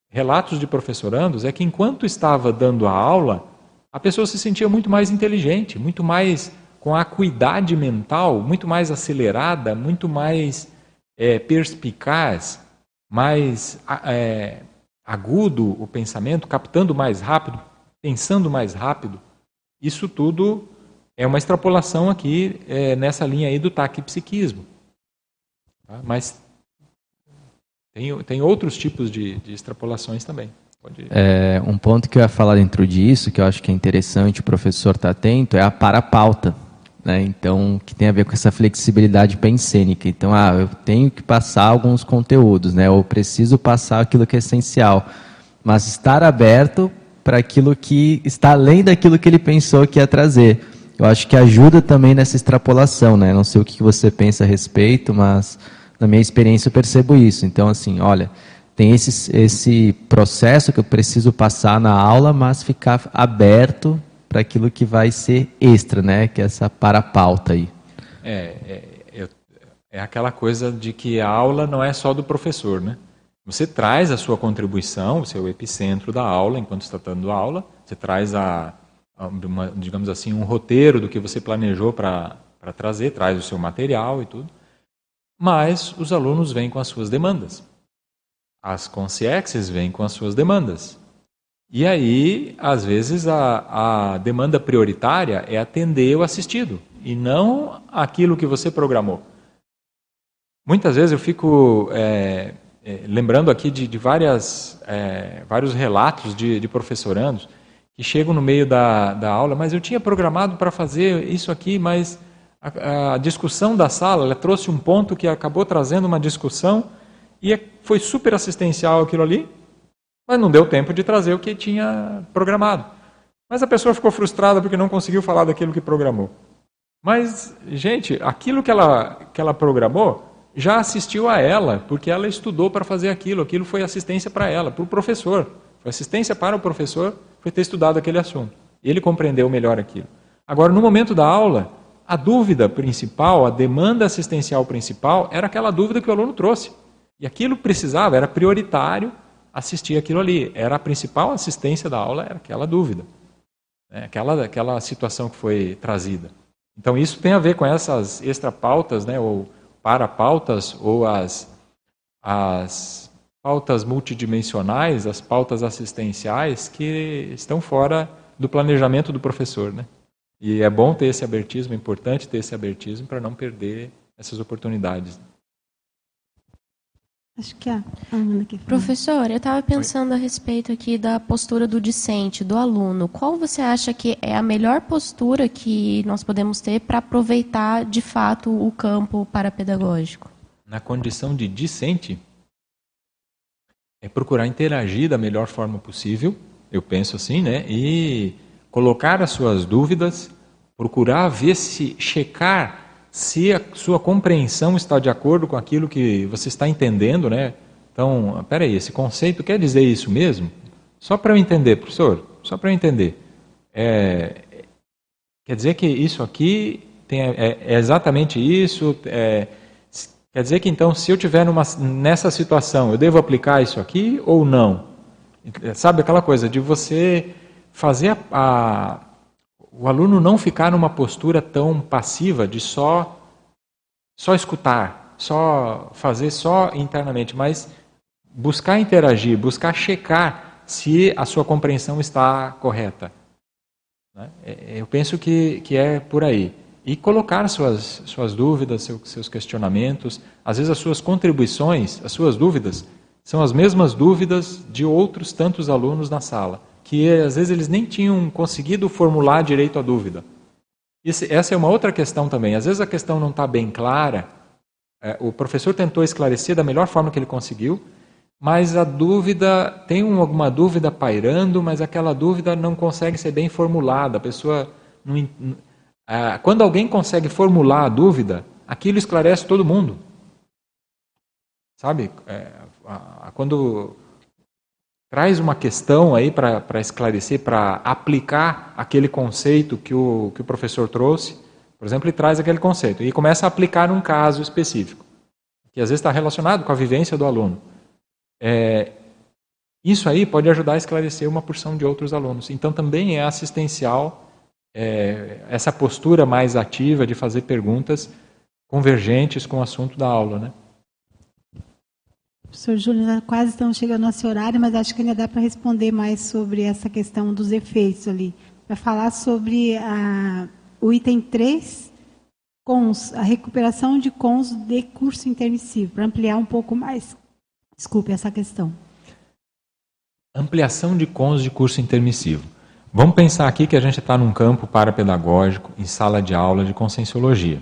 relatos de professorandos, é que enquanto estava dando a aula, a pessoa se sentia muito mais inteligente, muito mais com a acuidade mental, muito mais acelerada, muito mais é, perspicaz, mais é, agudo o pensamento, captando mais rápido, pensando mais rápido. Isso tudo é uma extrapolação aqui é, nessa linha aí do taquipsiquismo. Tá? Mas tem, tem outros tipos de, de extrapolações também. É, um ponto que eu ia falar dentro disso, que eu acho que é interessante o professor estar tá atento, é a para-pauta. Né? Então, que tem a ver com essa flexibilidade pensênica. Então, ah, eu tenho que passar alguns conteúdos, né? ou preciso passar aquilo que é essencial. Mas estar aberto para aquilo que está além daquilo que ele pensou que ia trazer eu acho que ajuda também nessa extrapolação, né? Não sei o que você pensa a respeito, mas na minha experiência eu percebo isso. Então, assim, olha, tem esse, esse processo que eu preciso passar na aula, mas ficar aberto para aquilo que vai ser extra, né? Que é essa para-pauta aí. É, é, é aquela coisa de que a aula não é só do professor, né? Você traz a sua contribuição, o seu epicentro da aula, enquanto está dando aula, você traz a, uma, digamos assim, um roteiro do que você planejou para trazer, traz o seu material e tudo. Mas os alunos vêm com as suas demandas. As consciexes vêm com as suas demandas. E aí, às vezes, a, a demanda prioritária é atender o assistido e não aquilo que você programou. Muitas vezes eu fico é, é, lembrando aqui de, de várias, é, vários relatos de, de professorandos que chegam no meio da, da aula, mas eu tinha programado para fazer isso aqui, mas a, a, discussão da sala ela trouxe um ponto que acabou trazendo uma discussão e é, foi super assistencial aquilo ali, mas não deu tempo de trazer o que tinha programado. Mas a pessoa ficou frustrada porque não conseguiu falar daquilo que programou. Mas, gente, aquilo que ela, que ela programou já assistiu a ela, porque ela estudou para fazer aquilo, aquilo foi assistência para ela, para o professor. Foi assistência para o professor foi ter estudado aquele assunto. Ele compreendeu melhor aquilo. Agora, no momento da aula, a dúvida principal, a demanda assistencial principal, era aquela dúvida que o aluno trouxe. E aquilo precisava, era prioritário assistir aquilo ali. Era a principal assistência da aula, era aquela dúvida. Né? Aquela, aquela situação que foi trazida. Então, isso tem a ver com essas extra-pautas, né, ou para-pautas, ou as, as pautas multidimensionais, as pautas assistenciais que estão fora do planejamento do professor, né? E é bom ter esse abertismo, é importante ter esse abertismo para não perder essas oportunidades. Acho que a Ana aqui. Professor, eu estava pensando Oi? a respeito aqui da postura do discente, do aluno. Qual você acha que é a melhor postura que nós podemos ter para aproveitar de fato o campo parapedagógico? Na condição de discente, é procurar interagir da melhor forma possível, eu penso assim, né? E colocar as suas dúvidas, procurar ver se checar se a sua compreensão está de acordo com aquilo que você está entendendo, né? Então, peraí, esse conceito quer dizer isso mesmo? Só para eu entender, professor, só para eu entender. é, quer dizer que isso aqui tem, é, é exatamente isso? É, quer dizer que então, se eu tiver nessa situação, eu devo aplicar isso aqui ou não? Sabe aquela coisa de você fazer a, a, o aluno não ficar numa postura tão passiva de só só escutar, só fazer só internamente, mas buscar interagir, buscar checar se a sua compreensão está correta. Né? É, eu penso que, que é por aí. E colocar suas, suas dúvidas, seus questionamentos, às vezes as suas contribuições, as suas dúvidas, são as mesmas dúvidas de outros tantos alunos na sala, que às vezes eles nem tinham conseguido formular direito a dúvida. Esse, essa é uma outra questão também. Às vezes a questão não está bem clara, é, o professor tentou esclarecer da melhor forma que ele conseguiu, mas a dúvida, tem alguma dúvida pairando, mas aquela dúvida não consegue ser bem formulada. A pessoa. Não, quando alguém consegue formular a dúvida, aquilo esclarece todo mundo. Sabe? É, quando traz uma questão aí para esclarecer, para aplicar aquele conceito que o, que o professor trouxe, por exemplo, ele traz aquele conceito e começa a aplicar num caso específico, que às vezes está relacionado com a vivência do aluno. É, isso aí pode ajudar a esclarecer uma porção de outros alunos. Então também é assistencial é, essa postura mais ativa de fazer perguntas convergentes com o assunto da aula, né? Professor Júlio, quase estamos chegando ao nosso horário, mas acho que ainda dá para responder mais sobre essa questão dos efeitos ali. Para falar sobre a, o item 3, cons, a recuperação de cons de curso intermissivo, para ampliar um pouco mais, desculpe, essa questão. Ampliação de cons de curso intermissivo. Vamos pensar aqui que a gente está num campo parapedagógico, em sala de aula de conscienciologia.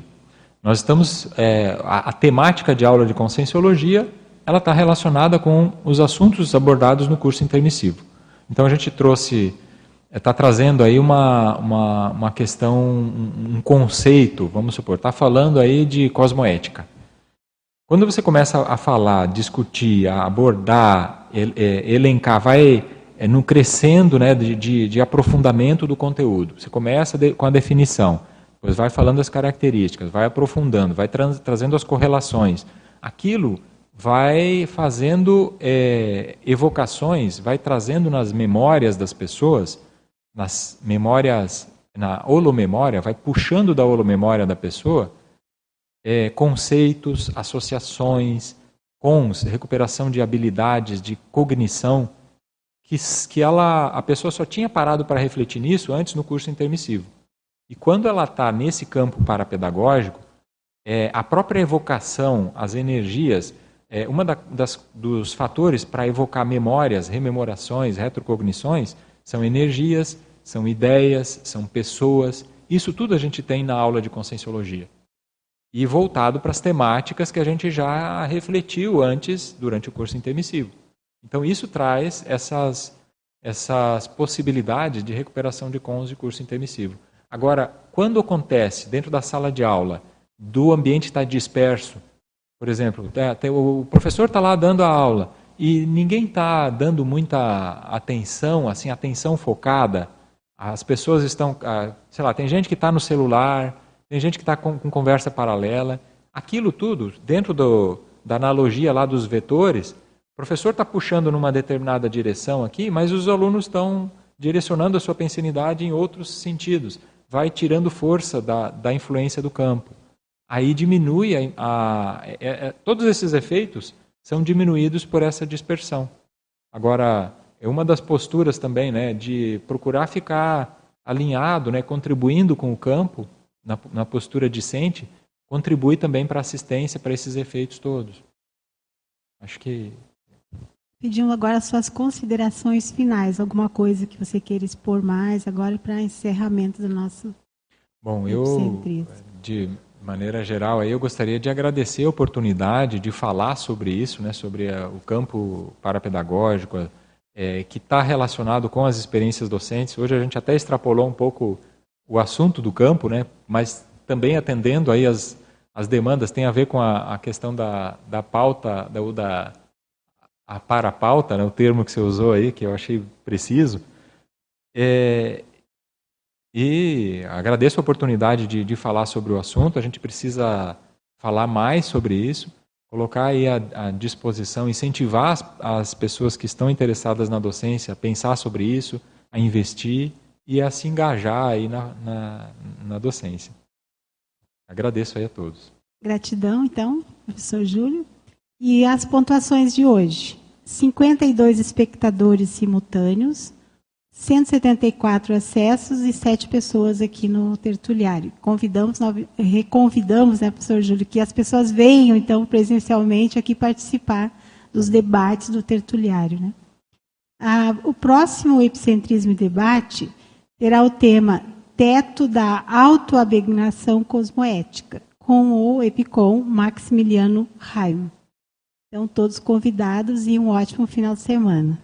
Nós estamos, é, a, a temática de aula de conscienciologia ela está relacionada com os assuntos abordados no curso intermissivo. Então a gente trouxe, está eh, trazendo aí uma, uma, uma questão, um, conceito, vamos supor, está falando aí de cosmoética. Quando você começa a falar, discutir, a abordar, eh, elencar, vai é, no crescendo né, de, de, de, aprofundamento do conteúdo. Você começa de, com a definição, depois vai falando as características, vai aprofundando, vai tra trazendo as correlações. Aquilo vai fazendo é, evocações, vai trazendo nas memórias das pessoas, nas memórias, na holomemória, vai puxando da holomemória da pessoa é, conceitos, associações, cons, recuperação de habilidades de cognição, que, que ela, a pessoa só tinha parado para refletir nisso antes no curso intermissivo. E quando ela está nesse campo parapedagógico, é, a própria evocação, as energias, é, uma da, das, dos fatores para evocar memórias, rememorações, retrocognições são energias, são ideias, são pessoas. Isso tudo a gente tem na aula de conscienciologia. E voltado para as temáticas que a gente já refletiu antes durante o curso intermissivo. Então isso traz essas, essas possibilidades de recuperação de cons de curso intermissivo. Agora, quando acontece dentro da sala de aula, do ambiente estar disperso, por exemplo, é, o professor está lá dando a aula e ninguém está dando muita atenção, assim, atenção focada. As pessoas estão, ah, sei lá, tem gente que está no celular, tem gente que está com, com, conversa paralela. Aquilo tudo, dentro do, da analogia lá dos vetores, o professor está puxando numa determinada direção aqui, mas os alunos estão direcionando a sua pensinidade em outros sentidos. Vai tirando força da, da influência do campo aí diminui a, a, a, é, é, todos esses efeitos são diminuídos por essa dispersão. Agora, é uma das posturas também, né, de procurar ficar alinhado, né, contribuindo com o campo na, na postura discente, contribui também para a assistência para esses efeitos todos. Acho que Pedindo agora as suas considerações finais, alguma coisa que você queira expor mais agora para encerramento do nosso Bom, eu de maneira geral, aí eu gostaria de agradecer a oportunidade de falar sobre isso, né, sobre a, o campo parapedagógico, é, que está relacionado com as experiências docentes. Hoje a gente até extrapolou um pouco o assunto do campo, né, mas também atendendo aí as, as demandas, tem a ver com a, a questão da, da pauta, da, da a para-pauta, né, o termo que você usou aí, que eu achei preciso. É, E agradeço a oportunidade de, de falar sobre o assunto. A gente precisa falar mais sobre isso, colocar aí à, à disposição, incentivar as, as, pessoas que estão interessadas na docência a pensar sobre isso, a investir e a se engajar aí na, na, na docência. Agradeço aí a todos. Gratidão, então, professor Júlio. E as pontuações de hoje: 52 espectadores simultâneos, 174 acessos e 7 pessoas aqui no tertuliário. Convidamos, reconvidamos, né, professor Júlio, que as pessoas venham, então, presencialmente aqui participar dos debates do tertuliário. Né? Ah, o próximo Epicentrismo e Debate terá o tema Teto da Autoabnegação Cosmoética, com o Epicom Maximiliano Raimo. Então, todos convidados e um ótimo final de semana.